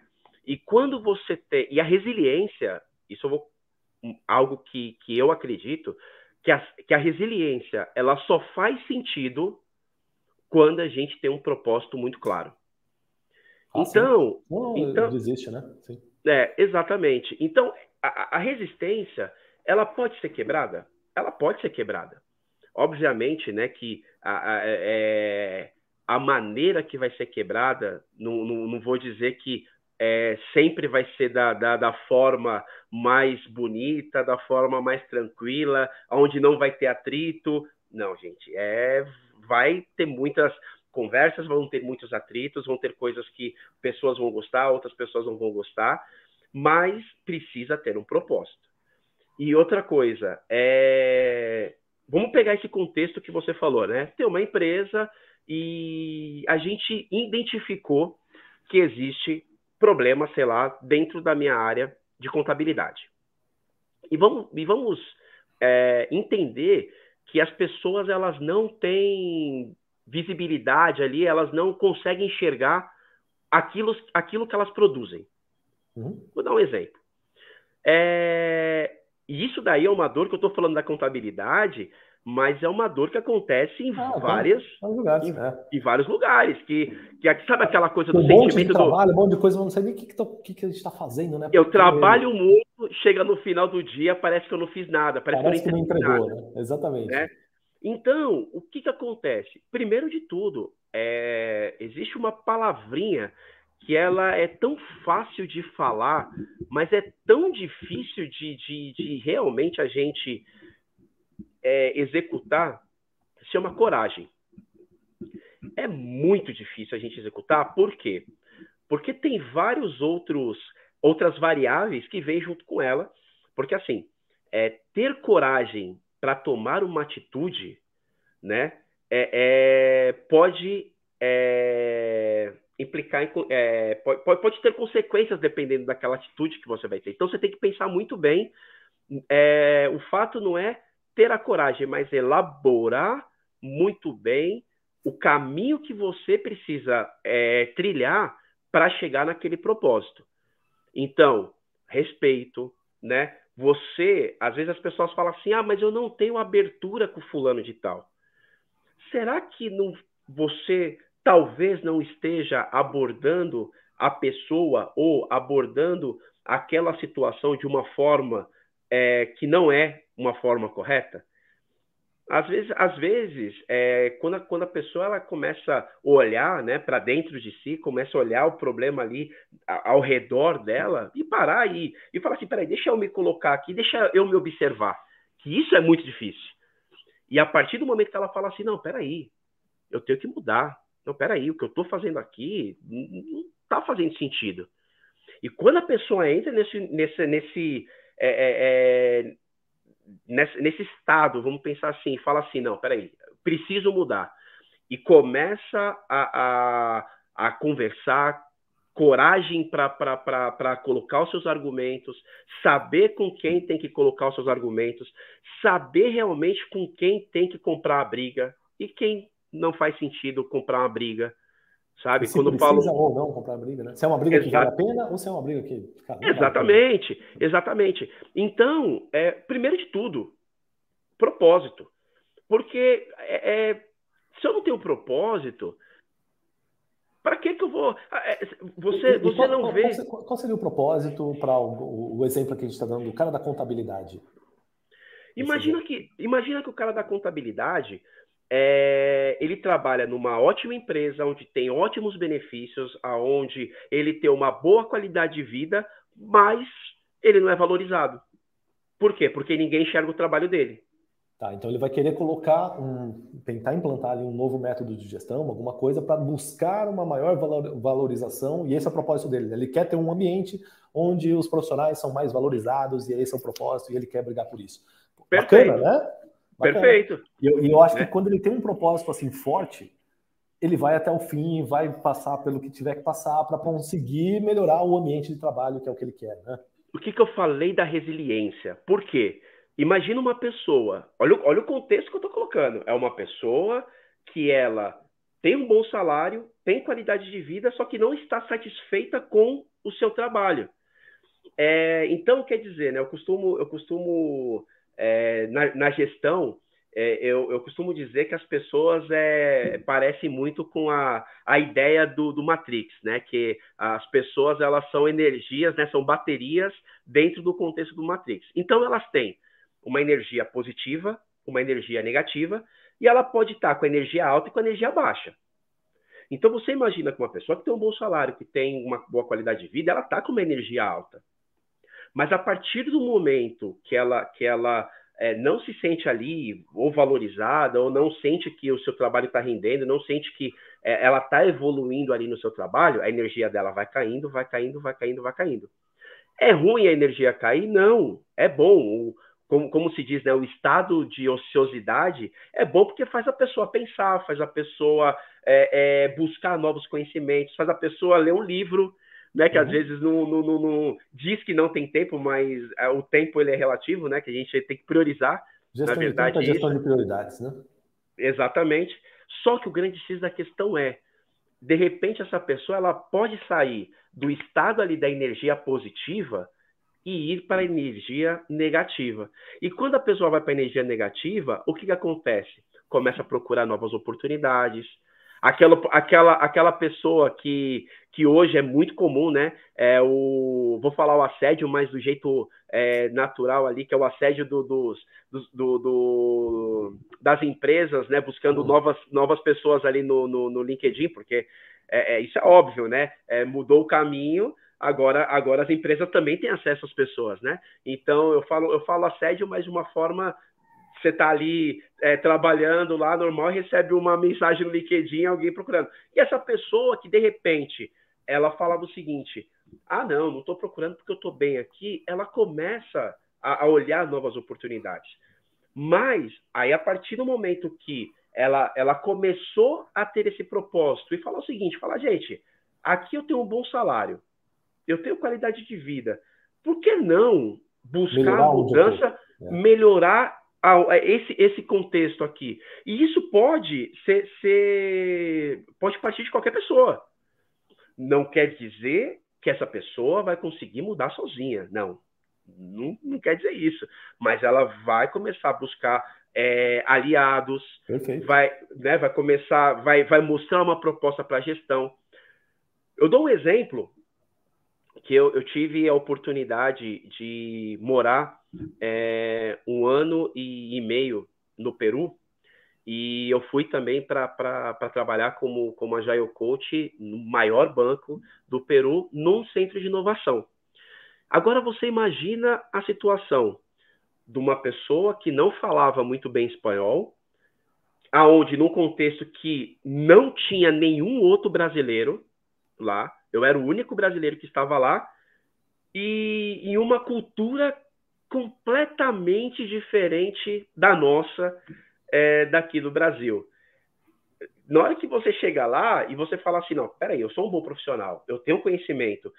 E quando você tem. E a resiliência, isso eu vou. Algo que, que eu acredito, que a, que a resiliência ela só faz sentido quando a gente tem um propósito muito claro. Ah, então, Não, então desiste, né? Sim. É, exatamente. Então, a, a, resistência, ela pode ser quebrada? Ela pode ser quebrada. Obviamente, né, que a, a, é, é, a maneira que vai ser quebrada, não, não, não vou dizer que é, sempre vai ser da, da, da, forma mais bonita, da forma mais tranquila, onde não vai ter atrito. Não, gente, é vai ter muitas conversas, vão ter muitos atritos, vão ter coisas que pessoas vão gostar, outras pessoas não vão gostar, mas precisa ter um propósito. E outra coisa, é... vamos pegar esse contexto que você falou, né? Tem uma empresa e a gente identificou que existe problema, sei lá, dentro da minha área de contabilidade. E vamos, e vamos é, entender que as pessoas elas não têm visibilidade ali, elas não conseguem enxergar aquilo, aquilo que elas produzem. Uhum. Vou dar um exemplo. É... E isso daí é uma dor que eu estou falando da contabilidade, mas é uma dor que acontece em ah, várias lugares, em, é. em, vários lugares que, que sabe aquela coisa do um sentimento de trabalho, um monte de coisa, eu não sei nem o que, que, tô, que, que a gente está fazendo, né? Eu trabalho muito, chega no final do dia, parece que eu não fiz nada, parece, parece que eu não, entregou, nada, né? Exatamente. Né? Então, o que, que acontece? Primeiro de tudo, é, existe uma palavrinha que ela é tão fácil de falar, mas é tão difícil de, de, de realmente a gente é, executar, se chama coragem. É muito difícil a gente executar, por quê? Porque tem vários outros outras variáveis que vêm junto com ela, porque assim, é, ter coragem para tomar uma atitude, né, é, é pode é, implicar em, é, pode, pode, ter consequências dependendo daquela atitude que você vai ter. Então você tem que pensar muito bem. É, o fato não é ter a coragem, mas elaborar muito bem o caminho que você precisa é, trilhar para chegar naquele propósito. Então, respeito, né? Você, às vezes as pessoas falam assim: ah, mas eu não tenho abertura com fulano de tal. Será que não, você talvez não esteja abordando a pessoa ou abordando aquela situação de uma forma é, que não é uma forma correta? às vezes, às vezes é, quando, a, quando a pessoa ela começa a olhar né, para dentro de si, começa a olhar o problema ali ao redor dela e parar aí e falar assim: peraí, deixa eu me colocar aqui, deixa eu me observar. Que isso é muito difícil. E a partir do momento que ela fala assim: não, peraí, eu tenho que mudar. Não, peraí, o que eu estou fazendo aqui não está fazendo sentido. E quando a pessoa entra nesse, nesse, nesse é, é, é nesse, nesse estado, vamos pensar assim, fala assim, não, peraí, preciso mudar. E começa a, a, a conversar, coragem para colocar os seus argumentos, saber com quem tem que colocar os seus argumentos, saber realmente com quem tem que comprar a briga e quem não faz sentido comprar uma briga Sabe? E se Quando precisa falo... ou não comprar briga, né? Se é uma briga que vale a pena ou se é uma briga que. Cara, exatamente, vale exatamente. Então, é, primeiro de tudo, propósito. Porque é, é, se eu não tenho propósito, para que, que eu vou. Ah, é, você, e, você qual, não qual, vê. Qual seria o propósito para o, o, exemplo que a gente está dando do cara da contabilidade? Imagina que, imagina que o cara da contabilidade é, ele trabalha numa ótima empresa, onde tem ótimos benefícios, aonde ele tem uma boa qualidade de vida, mas ele não é valorizado. Por quê? Porque ninguém enxerga o trabalho dele. Tá, então ele vai querer colocar um, tentar implantar ali um novo método de gestão, alguma coisa para buscar uma maior valorização, e esse é o propósito dele. Ele quer ter um ambiente onde os profissionais são mais valorizados, e esse é o propósito, e ele quer brigar por isso. Perfeito. Bacana, né? Bacana. Perfeito. E eu, eu acho que quando ele tem um propósito assim forte, ele vai até o fim, vai passar pelo que tiver que passar para conseguir melhorar o ambiente de trabalho, que é o que ele quer, né? Por que, que eu falei da resiliência? Por quê? Imagina uma pessoa, olha, olha o contexto que eu estou colocando. É uma pessoa que ela tem um bom salário, tem qualidade de vida, só que não está satisfeita com o seu trabalho. É, então, quer dizer, né, eu costumo, eu costumo é, na, na, gestão, é, eu, eu, costumo dizer que as pessoas é, parecem muito com a, a ideia do, do, Matrix, né? Que as pessoas elas são energias, né? São baterias dentro do contexto do Matrix. Então elas têm uma energia positiva, uma energia negativa, e ela pode estar com a energia alta e com a energia baixa. Então você imagina que uma pessoa que tem um bom salário, que tem uma boa qualidade de vida, ela está com uma energia alta. Mas a partir do momento que ela, que ela é, não se sente ali ou valorizada, ou não sente que o seu trabalho está rendendo, não sente que é, ela está evoluindo ali no seu trabalho, a energia dela vai caindo, vai caindo, vai caindo, vai caindo. É ruim a energia cair? Não. É bom. O, como, como se diz, né, o estado de ociosidade é bom porque faz a pessoa pensar, faz a pessoa é, buscar novos conhecimentos, faz a pessoa ler um livro, né, que uhum. às vezes não, não, não, não, diz que não tem tempo, mas é, o tempo ele é relativo, né, que a gente tem que priorizar. Gestão na verdade, de tempo é gestão de prioridades, né? Exatamente. Só que o grande X da questão é, de repente essa pessoa ela pode sair do estado ali da energia positiva e ir para a energia negativa. E quando a pessoa vai para a energia negativa, o que, que acontece? Começa a procurar novas oportunidades. Aquela, aquela, aquela pessoa que, que hoje é muito comum, né? É o, vou falar o assédio, mas do jeito é, natural ali, que é o assédio do, dos, do, do, das empresas, né? Buscando uhum. novas, novas pessoas ali no, no, no LinkedIn, porque é, é, isso é óbvio, né? É, mudou o caminho, agora, agora as empresas também têm acesso às pessoas, né? Então eu falo, eu falo assédio, mas de uma forma você está ali é, trabalhando lá normal e recebe uma mensagem no LinkedIn, alguém procurando. E essa pessoa que de repente ela fala o seguinte: ah, não, não estou procurando porque eu estou bem aqui, ela começa a, a, olhar novas oportunidades. Mas aí a partir do momento que ela, ela começou a ter esse propósito e falar o seguinte: fala, gente, aqui eu tenho um bom salário, eu tenho qualidade de vida. Por que não buscar melhorar mudança, é. melhorar a, esse, esse contexto aqui? E isso pode ser, ser, pode partir de qualquer pessoa. Não quer dizer que essa pessoa vai conseguir mudar sozinha. Não. Não, não quer dizer isso. Mas ela vai começar a buscar é, aliados, Perfeito. vai, né, vai começar, vai, vai mostrar uma proposta para a gestão. Eu dou um exemplo que eu, eu tive a oportunidade de morar é, um ano e, meio no Peru e eu fui também para trabalhar como, como Agile Coach no maior banco do Peru, num centro de inovação. Agora você imagina a situação de uma pessoa que não falava muito bem espanhol, aonde num contexto que não tinha nenhum outro brasileiro lá, eu era o único brasileiro que estava lá e em uma cultura completamente diferente da nossa é, daqui do Brasil. Na hora que você chega lá e você fala assim, não, peraí, eu sou um bom profissional, eu tenho conhecimento,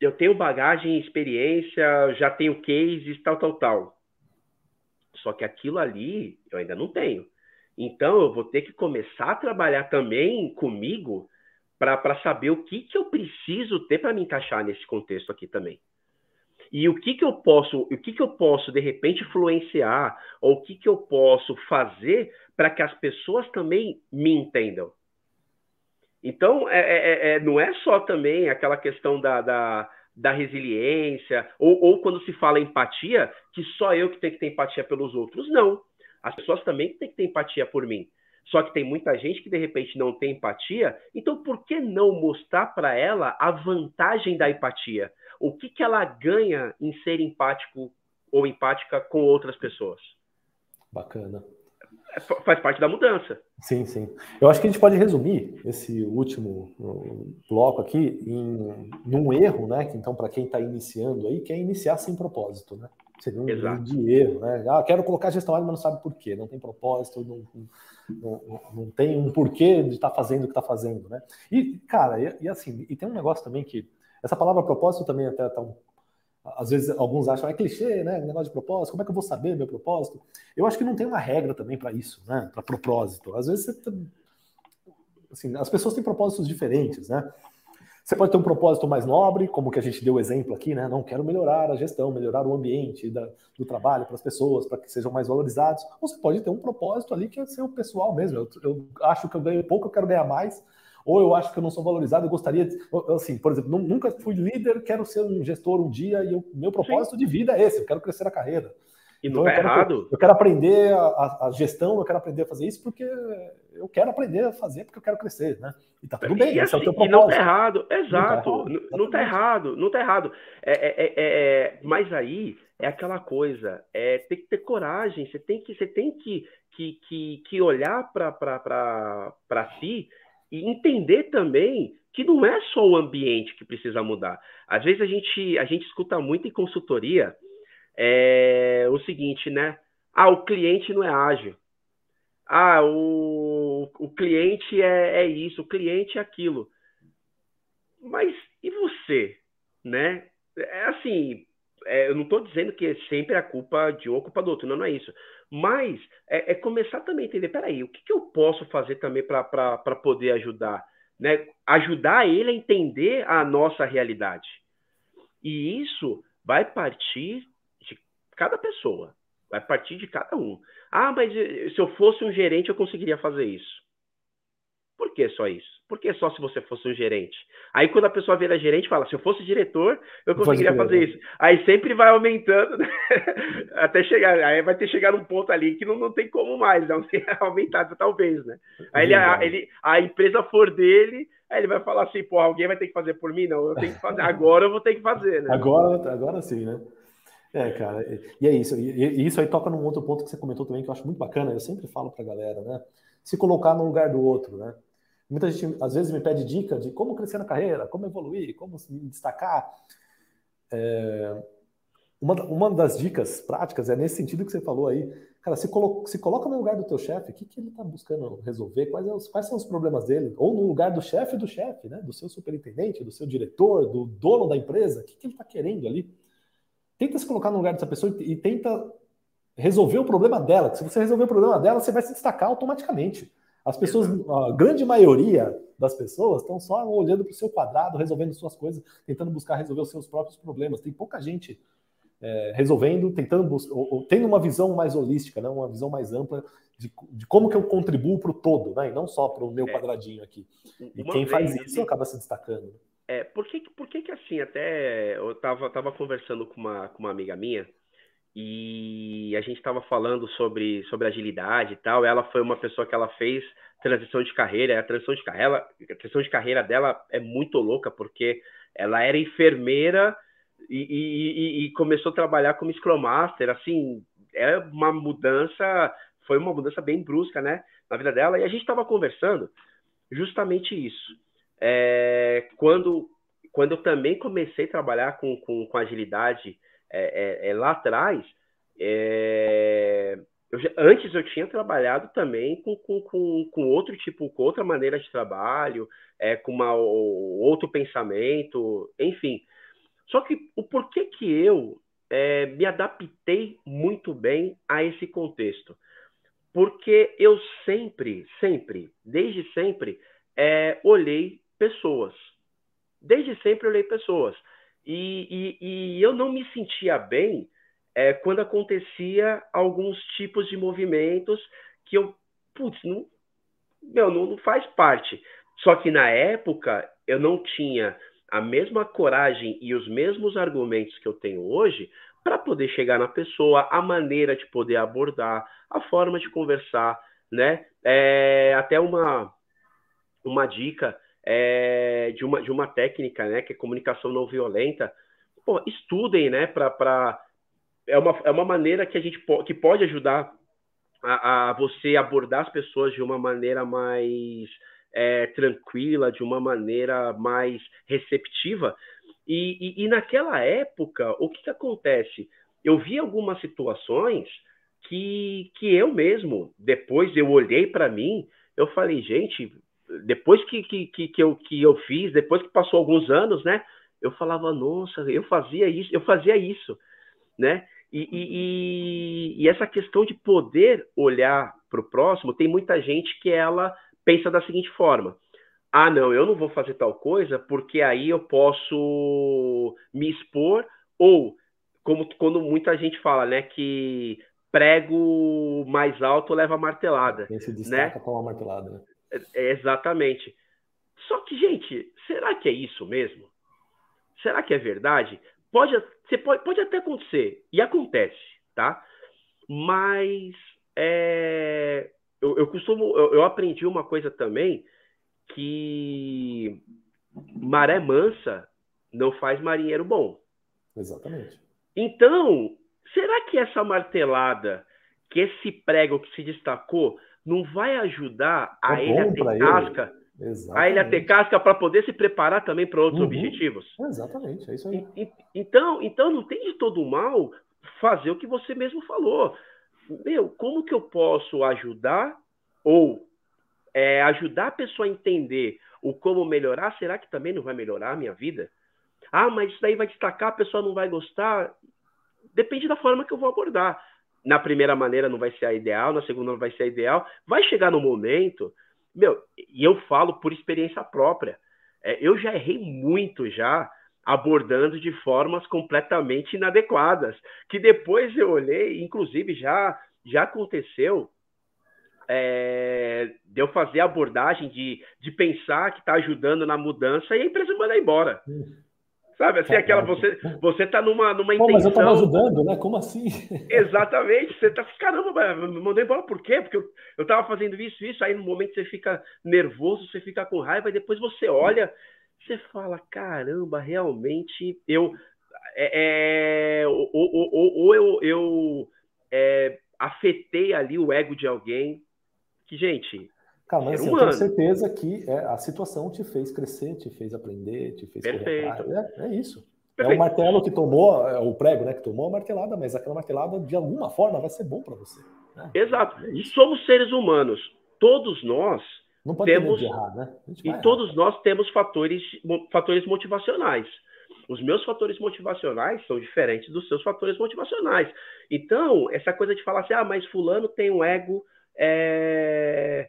eu tenho bagagem, experiência, já tenho cases, tal, tal, tal. Só que aquilo ali eu ainda não tenho. Então eu vou ter que começar a trabalhar também comigo para saber o que, que eu preciso ter para me encaixar nesse contexto aqui também. E o que, que eu posso, o que, que eu posso de repente influenciar, ou o que, que eu posso fazer para que as pessoas também me entendam. Então, é, é, é, é, não é só também aquela questão da, da, da resiliência, ou, ou, quando se fala empatia, que só eu que tenho que ter empatia pelos outros. Não. As pessoas também têm que ter empatia por mim. Só que tem muita gente que de repente não tem empatia, então por que não mostrar para ela a vantagem da empatia? O que, que ela ganha em ser empático ou empática com outras pessoas? Bacana. É, faz parte da mudança. Sim, sim. Eu acho que a gente pode resumir esse último bloco aqui em, em um erro, né? Que então, para quem está iniciando aí, quer iniciar sem propósito, né? Seria um Exato. de erro, né? Ah, quero colocar gestão área, mas não sabe por quê, não tem propósito, não, não, não tem um porquê de estar tá fazendo o que está fazendo, né? E, cara, e, e, assim, e tem um negócio também que essa palavra propósito também até tá um, às vezes alguns acham é clichê, né? Negócio de propósito, como é que eu vou saber meu propósito? Eu acho que não tem uma regra também para isso, né? Para propósito. Às vezes você, assim, as pessoas têm propósitos diferentes, né? Você pode ter um propósito mais nobre, como que a gente deu exemplo aqui, né? Não quero melhorar a gestão, melhorar o ambiente da, do trabalho para as pessoas, para que sejam mais valorizados. Ou você pode ter um propósito ali que é ser o pessoal mesmo. Eu, eu acho que eu ganho pouco, eu quero ganhar mais ou eu acho que eu não sou valorizado, eu gostaria, de, assim, por exemplo, nunca fui líder, quero ser um gestor um dia e o meu propósito Sim. de vida é esse, eu quero crescer a carreira. E não então, é errado. Eu quero aprender a, a, gestão, eu quero aprender a fazer isso porque eu quero aprender a fazer porque eu quero crescer, né? E tá tudo bem, e, assim, é o teu propósito. E não tá errado, exato, não tá errado, não tá errado. É, é, é, é, mas aí é aquela coisa, é tem que ter coragem, você tem que, você tem que, que, que, que olhar para si e entender também que não é só o ambiente que precisa mudar. Às vezes a gente, a gente escuta muito em consultoria é, o seguinte, né? Ah, o cliente não é ágil. Ah, o, o cliente é, é isso, o cliente é aquilo. Mas e você, né? É assim, é, eu não estou dizendo que sempre é culpa de um ou culpa do outro, não, não é isso. Mas é, é começar também a entender, peraí, o que, que eu posso fazer também para poder ajudar? Né? Ajudar ele a entender a nossa realidade. E isso vai partir de cada pessoa, vai partir de cada um. Ah, mas se eu fosse um gerente, eu conseguiria fazer isso. Por que só isso? Por que só se você fosse um gerente? Aí quando a pessoa vira gerente, fala, se eu fosse diretor, eu conseguiria fazer isso. Aí sempre vai aumentando, né? até chegar, aí vai ter chegar um ponto ali que não, não tem como mais, não tem aumentado talvez, né? Aí ele, a, ele, a empresa for dele, aí ele vai falar assim, pô, alguém vai ter que fazer por mim? Não, eu tenho que fazer, agora eu vou ter que fazer, né? Agora, agora sim, né? É, cara, e é isso. E isso aí toca num outro ponto que você comentou também, que eu acho muito bacana. Eu sempre falo pra galera, né? Se colocar no lugar do outro, né? Muita gente às vezes me pede dica de como crescer na carreira, como evoluir, como me destacar. É, uma, uma das dicas práticas é nesse sentido que você falou aí. Cara, se, colo, se coloca no lugar do teu chefe, o que, que ele está buscando resolver? Quais, é os, quais são os problemas dele? Ou no lugar do chefe do chefe, né? do seu superintendente, do seu diretor, do dono da empresa, o que, que ele está querendo ali? Tenta se colocar no lugar dessa pessoa e, e tenta resolver o problema dela. Se você resolver o problema dela, você vai se destacar automaticamente. As pessoas, a grande maioria das pessoas estão só olhando para o seu quadrado, resolvendo suas coisas, tentando buscar resolver os seus próprios problemas. Tem pouca gente é, resolvendo, tentando ou, ou, tendo uma visão mais holística, né? uma visão mais ampla de, de como que eu contribuo para o todo, né? e não só para o meu é. quadradinho aqui. E uma quem faz isso acaba se destacando. É, por que, por que, que assim, até eu estava tava conversando com uma, com uma amiga minha, e a gente estava falando sobre, sobre agilidade e tal. Ela foi uma pessoa que ela fez transição de carreira. A transição de carreira, a transição de carreira dela é muito louca porque ela era enfermeira e, e, e, começou a trabalhar como Scrum Master. Assim, é uma mudança, foi uma mudança bem brusca, né, na vida dela. E a gente estava conversando justamente isso. É, quando, quando eu também comecei a trabalhar com, com, com agilidade é, é, é, lá atrás, é, eu antes eu tinha trabalhado também com, com, com, com, outro tipo, com outra maneira de trabalho, é, com uma, outro pensamento, enfim. Só que o porquê que eu é, me adaptei muito bem a esse contexto? Porque eu sempre, sempre, desde sempre, é, olhei pessoas. Desde sempre olhei pessoas. E, e, e eu não me sentia bem é, quando acontecia alguns tipos de movimentos que eu, putz, não, meu, não, não faz parte. Só que na época eu não tinha a mesma coragem e os mesmos argumentos que eu tenho hoje para poder chegar na pessoa, a maneira de poder abordar, a forma de conversar, né? É, até uma, uma dica é, de, uma, de uma técnica, né, que é comunicação não violenta, pô, estudem, né, para é uma, é uma maneira que a gente po que pode ajudar a, a você abordar as pessoas de uma maneira mais é, tranquila, de uma maneira mais receptiva. E, e, e naquela época, o que, que acontece? Eu vi algumas situações que, que eu mesmo, depois eu olhei para mim, eu falei, gente, depois que, que, que, eu, que eu fiz, depois que passou alguns anos, né? Eu falava, nossa, eu fazia isso, eu fazia isso, né? E, e, e essa questão de poder olhar para o próximo, tem muita gente que ela pensa da seguinte forma: ah, não, eu não vou fazer tal coisa porque aí eu posso me expor, ou como quando muita gente fala, né, que prego mais alto leva martelada. Quem se destaca né? toma martelada, né? É, exatamente. Só que, gente, será que é isso mesmo? Será que é verdade? Pode, você pode, pode até acontecer, e acontece, tá? Mas é, eu, eu costumo, eu, eu aprendi uma coisa também que maré mansa não faz marinheiro bom. Exatamente. Então, será que essa martelada, que esse prego que se destacou, não vai ajudar a é ele a ter casca? Ele. A ele a ter casca para poder se preparar também para outros uhum. objetivos? Exatamente, é isso aí. Então, então não tem de todo mal fazer o que você mesmo falou. Meu, como que eu posso ajudar ou é, ajudar a pessoa a entender o como melhorar, será que também não vai melhorar a minha vida? Ah, mas isso daí vai destacar, a pessoa não vai gostar. Depende da forma que eu vou abordar. Na primeira maneira não vai ser a ideal, na segunda não vai ser a ideal. Vai chegar no momento, meu, e eu falo por experiência própria. É, eu já errei muito já abordando de formas completamente inadequadas, que depois eu olhei, inclusive já já aconteceu é, de eu fazer abordagem de, de pensar que está ajudando na mudança e a empresa manda embora. Sabe, assim, aquela você você tá numa numa Pô, intenção. Mas eu estava ajudando, né? Como assim? Exatamente. Você tá caramba, me mandou embora por quê? Porque eu, eu tava fazendo isso, isso, aí no momento você fica nervoso, você fica com raiva, e depois você olha, você fala, caramba, realmente eu é, é ou, ou, ou, ou eu, eu é, afetei ali o ego de alguém, que, gente. Cara, mas assim, eu tenho certeza que é, a situação te fez crescer, te fez aprender, te fez Perfeito. É, é, isso. Perfeito. É o martelo que tomou, é o prego, né? Que tomou a martelada, mas aquela martelada, de alguma forma, vai ser bom para você. Né? Exato. E somos seres humanos. Todos nós temos. Errar, né? E errar. todos nós temos fatores, fatores motivacionais. Os meus fatores motivacionais são diferentes dos seus fatores motivacionais. Então, essa coisa de falar assim, ah, mas fulano tem um ego é,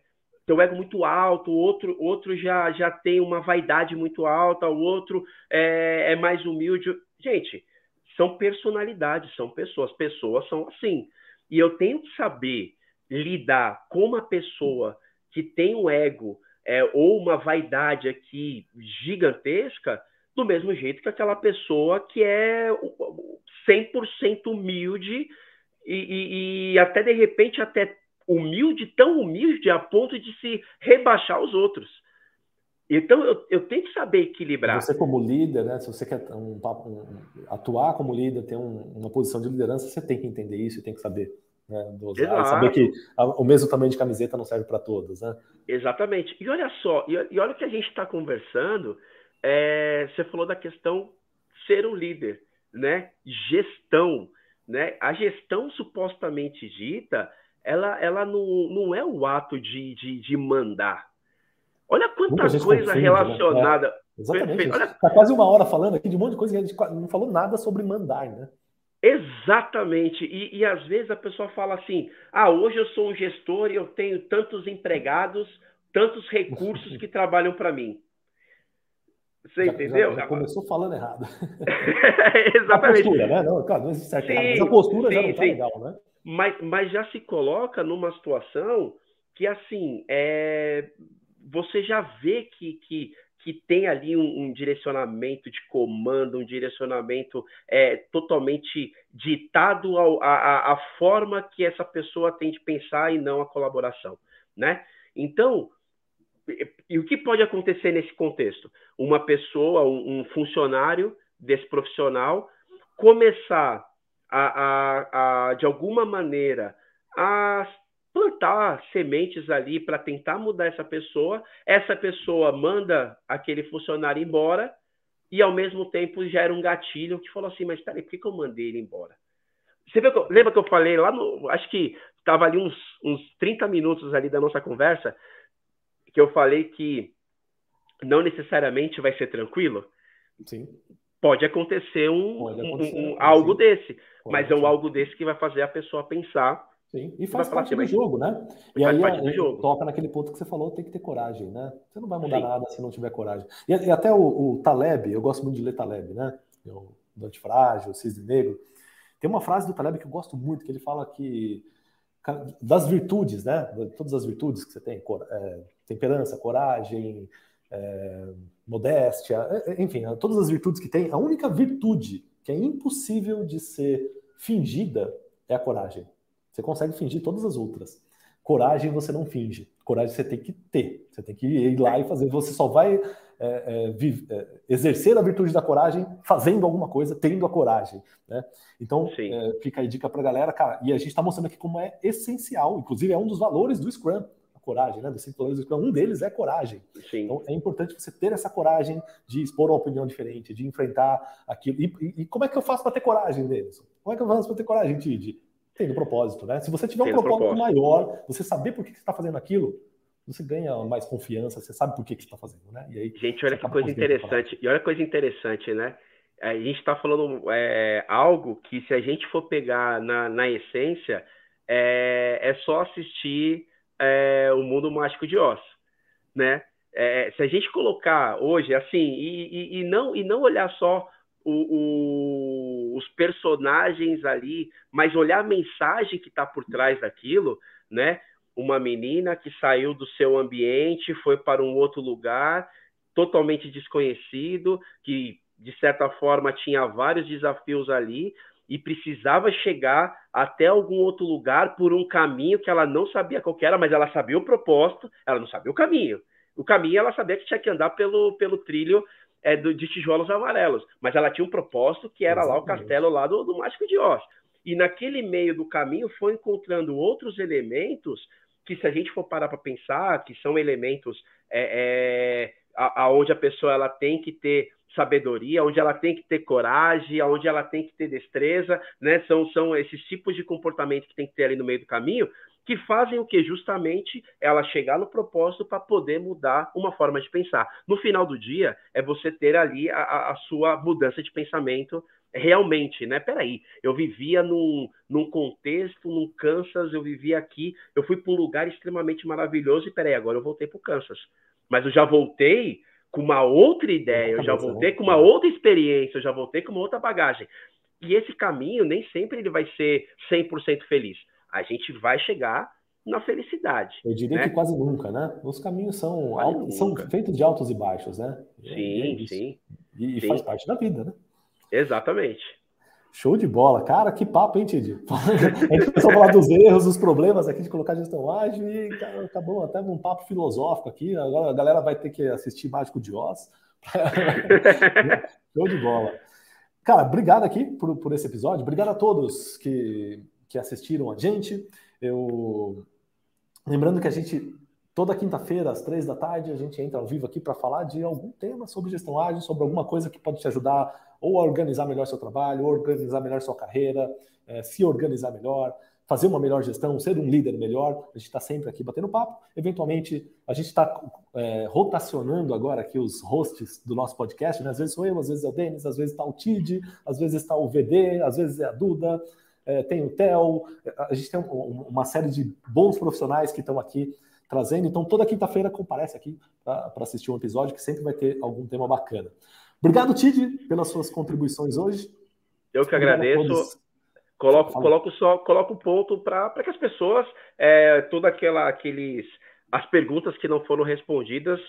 um ego muito alto, o outro, outro já, já tem uma vaidade muito alta, o outro é, é mais humilde. Gente, são personalidades, são pessoas. Pessoas são assim. E eu tenho que saber lidar com uma pessoa que tem um ego é, ou uma vaidade aqui gigantesca, do mesmo jeito que aquela pessoa que é 100% humilde e, e, e, até de repente até humilde, tão humilde a ponto de se rebaixar os outros. Então eu, eu tenho que saber equilibrar. Você como líder, né? Se você quer um, um, atuar como líder, ter um, uma posição de liderança, você tem que entender isso e tem que saber. Né, dosar, saber que o mesmo tamanho de camiseta não serve para todos, né? Exatamente. E olha só, e, e olha o que a gente está conversando. É, você falou da questão ser um líder, né? Gestão, né? A gestão supostamente dita ela, ela não, não é o ato de, de, de mandar. Olha quanta coisa né? relacionada. Né? É, exatamente. Olha... Tá quase uma hora falando aqui de um monte de coisa que a gente não falou nada sobre mandar, né? Exatamente. E, e às vezes a pessoa fala assim: ah, hoje eu sou um gestor e eu tenho tantos empregados, tantos recursos que trabalham para mim. Você já, entendeu? Já, já começou falando errado. Exatamente. A postura, né? Não, claro, não existe certo sim, mas a postura sim, já não está legal, né? Mas, mas já se coloca numa situação que, assim, é, você já vê que, que, que tem ali um, um direcionamento de comando, um direcionamento é, totalmente ditado à forma que essa pessoa tem de pensar e não a colaboração, né? Então, e o que pode acontecer nesse contexto? Uma pessoa, um, um funcionário desse profissional começar a, a, a de alguma maneira, a plantar sementes ali para tentar mudar essa pessoa. Essa pessoa manda aquele funcionário embora e ao mesmo tempo gera um gatilho que falou assim, mas peraí, por que, que eu mandei ele embora? Você viu, lembra que eu falei lá no. Acho que estava ali uns, uns 30 minutos ali da nossa conversa, que eu falei que não necessariamente vai ser tranquilo? Sim. Pode acontecer um, Pode acontecer, um, um algo desse, Pode mas é um algo desse que vai fazer a pessoa pensar Sim, e faz parte do jogo, né? E aí jogo. toca naquele ponto que você falou, tem que ter coragem, né? Você não vai mudar Sim. nada se não tiver coragem. E, e até o, o, Taleb, eu gosto muito de ler Taleb, né? O do Antifrágil, o Cisne Negro. Tem uma frase do Taleb que eu gosto muito, que ele fala que das virtudes, né? Todas as virtudes que você tem, é, temperança, coragem, é, modéstia, enfim, todas as virtudes que tem, a única virtude que é impossível de ser fingida é a coragem. Você consegue fingir todas as outras. Coragem você não finge. Coragem você tem que ter. Você tem que ir lá e fazer. Você só vai é, é, é, exercer a virtude da coragem fazendo alguma coisa, tendo a coragem. Né? Então, é, fica aí dica para a galera, cara. E a gente está mostrando aqui como é essencial. Inclusive, é um dos valores do Scrum coragem, né? Dos cinco valores do Scrum, um deles é coragem. Sim. Então é importante você ter essa coragem de expor uma opinião diferente, de enfrentar aquilo. E, e, e como é que eu faço para ter coragem, Denison? Como é que eu faço para ter coragem, Tid? Tem propósito, né? Se você tiver um propósito, propósito, maior, você saber por que, você está fazendo aquilo, você ganha mais confiança, você sabe por que, que você está fazendo, né? E aí, gente, olha que coisa interessante. E olha que coisa interessante, né? A gente está falando é, algo que, se a gente for pegar na, na essência, é, é só assistir é, o Mundo Mágico de Oz, né? É, se a gente colocar hoje assim e, e, e, não e não olhar só o, o, os personagens ali, mas olhar a mensagem que está por trás daquilo, né? Uma menina que saiu do seu ambiente, foi para um outro lugar, totalmente desconhecido, que de certa forma tinha vários desafios ali e precisava chegar até algum outro lugar por um caminho que ela não sabia qual era, mas ela sabia o propósito, ela não sabia o caminho. O caminho ela sabia que tinha que andar pelo, pelo trilho é, do, de tijolos amarelos, mas ela tinha um propósito que era Exatamente. lá o castelo lá do, do Mágico de Oz. E naquele meio do caminho foi encontrando outros elementos que, se a gente for parar para pensar, que são elementos é, é, aonde a pessoa ela tem que ter sabedoria, onde ela tem que ter coragem, onde ela tem que ter destreza, né? São, são esses tipos de comportamento que tem que ter ali no meio do caminho, que fazem o que? Justamente ela chegar no propósito para poder mudar uma forma de pensar. No final do dia, é você ter ali a, a sua mudança de pensamento realmente, né? Peraí, eu vivia num, num contexto, num Kansas, eu vivia aqui, eu fui para um lugar extremamente maravilhoso e peraí, agora eu voltei para o Kansas. Mas eu já voltei com uma outra ideia, eu já voltei com uma outra experiência, eu já voltei com uma outra bagagem. E esse caminho nem sempre ele vai ser 100% feliz a gente vai chegar na felicidade. Eu diria né? que quase nunca, né? Os caminhos são, altos, são feitos de altos e baixos, né? Sim, é sim. E, sim. faz parte da vida, né? Exatamente. Show de bola. Cara, que papo, hein, Tid? A gente começou a falar dos erros, dos problemas aqui de colocar gestão ágil e cara, acabou até um papo filosófico aqui. Agora a galera vai ter que assistir Mágico de Oz. Show de bola. Cara, obrigado aqui por, por esse episódio. Obrigado a todos que que assistiram a gente. Eu lembrando que a gente toda quinta-feira às três da tarde a gente entra ao vivo aqui para falar de algum tema sobre gestão ágil, sobre alguma coisa que pode te ajudar ou a organizar melhor seu trabalho, organizar melhor sua carreira, é, se organizar melhor, fazer uma melhor gestão, ser um líder melhor. A gente está sempre aqui batendo papo. Eventualmente, a gente está é, rotacionando agora aqui os hosts do nosso podcast. Né? Às vezes sou eu, às vezes é o Denis, às vezes está o Tid, às vezes está o VD, às vezes é a Duda é, tem o TEL, a gente tem um, uma série de bons profissionais que estão aqui trazendo. Então, toda quinta-feira comparece aqui para assistir um episódio que sempre vai ter algum tema bacana. Obrigado, Tid, pelas suas contribuições hoje. Eu que agradeço. Coloco, coloco só coloco um ponto para que as pessoas, é, toda aquela aqueles as perguntas que não foram respondidas,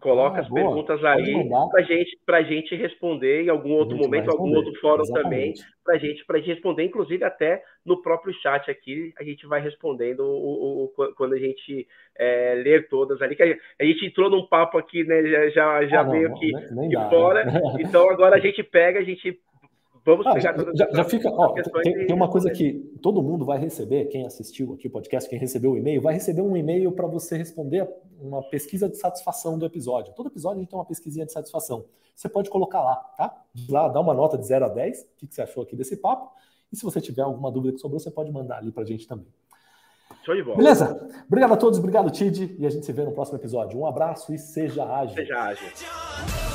Coloca ah, as boa. perguntas aí para gente, a gente responder em algum outro momento, algum outro fórum Exatamente. também, para gente, a gente responder, inclusive até no próprio chat aqui, a gente vai respondendo o, o quando a gente é, ler todas ali. Que a, gente entrou num papo aqui, né? Já, já ah, veio não, nem, nem de dá, fora. Né? Então agora a gente pega, a gente vamos ah, já, já, fica. Ó, tem, tem, uma coisa que todo mundo vai receber, quem assistiu aqui o podcast, quem recebeu o e-mail, vai receber um e-mail para você responder uma pesquisa de satisfação do episódio. Todo episódio a gente tem uma pesquisinha de satisfação. Você pode colocar lá, tá? Lá, dá uma nota de 0 a 10, o que, que você achou aqui desse papo. E se você tiver alguma dúvida que sobrou, você pode mandar ali para a gente também. Show de bola. Beleza? Obrigado a todos, obrigado, Tid, e a gente se vê no próximo episódio. Um abraço e seja ágil. Seja ágil.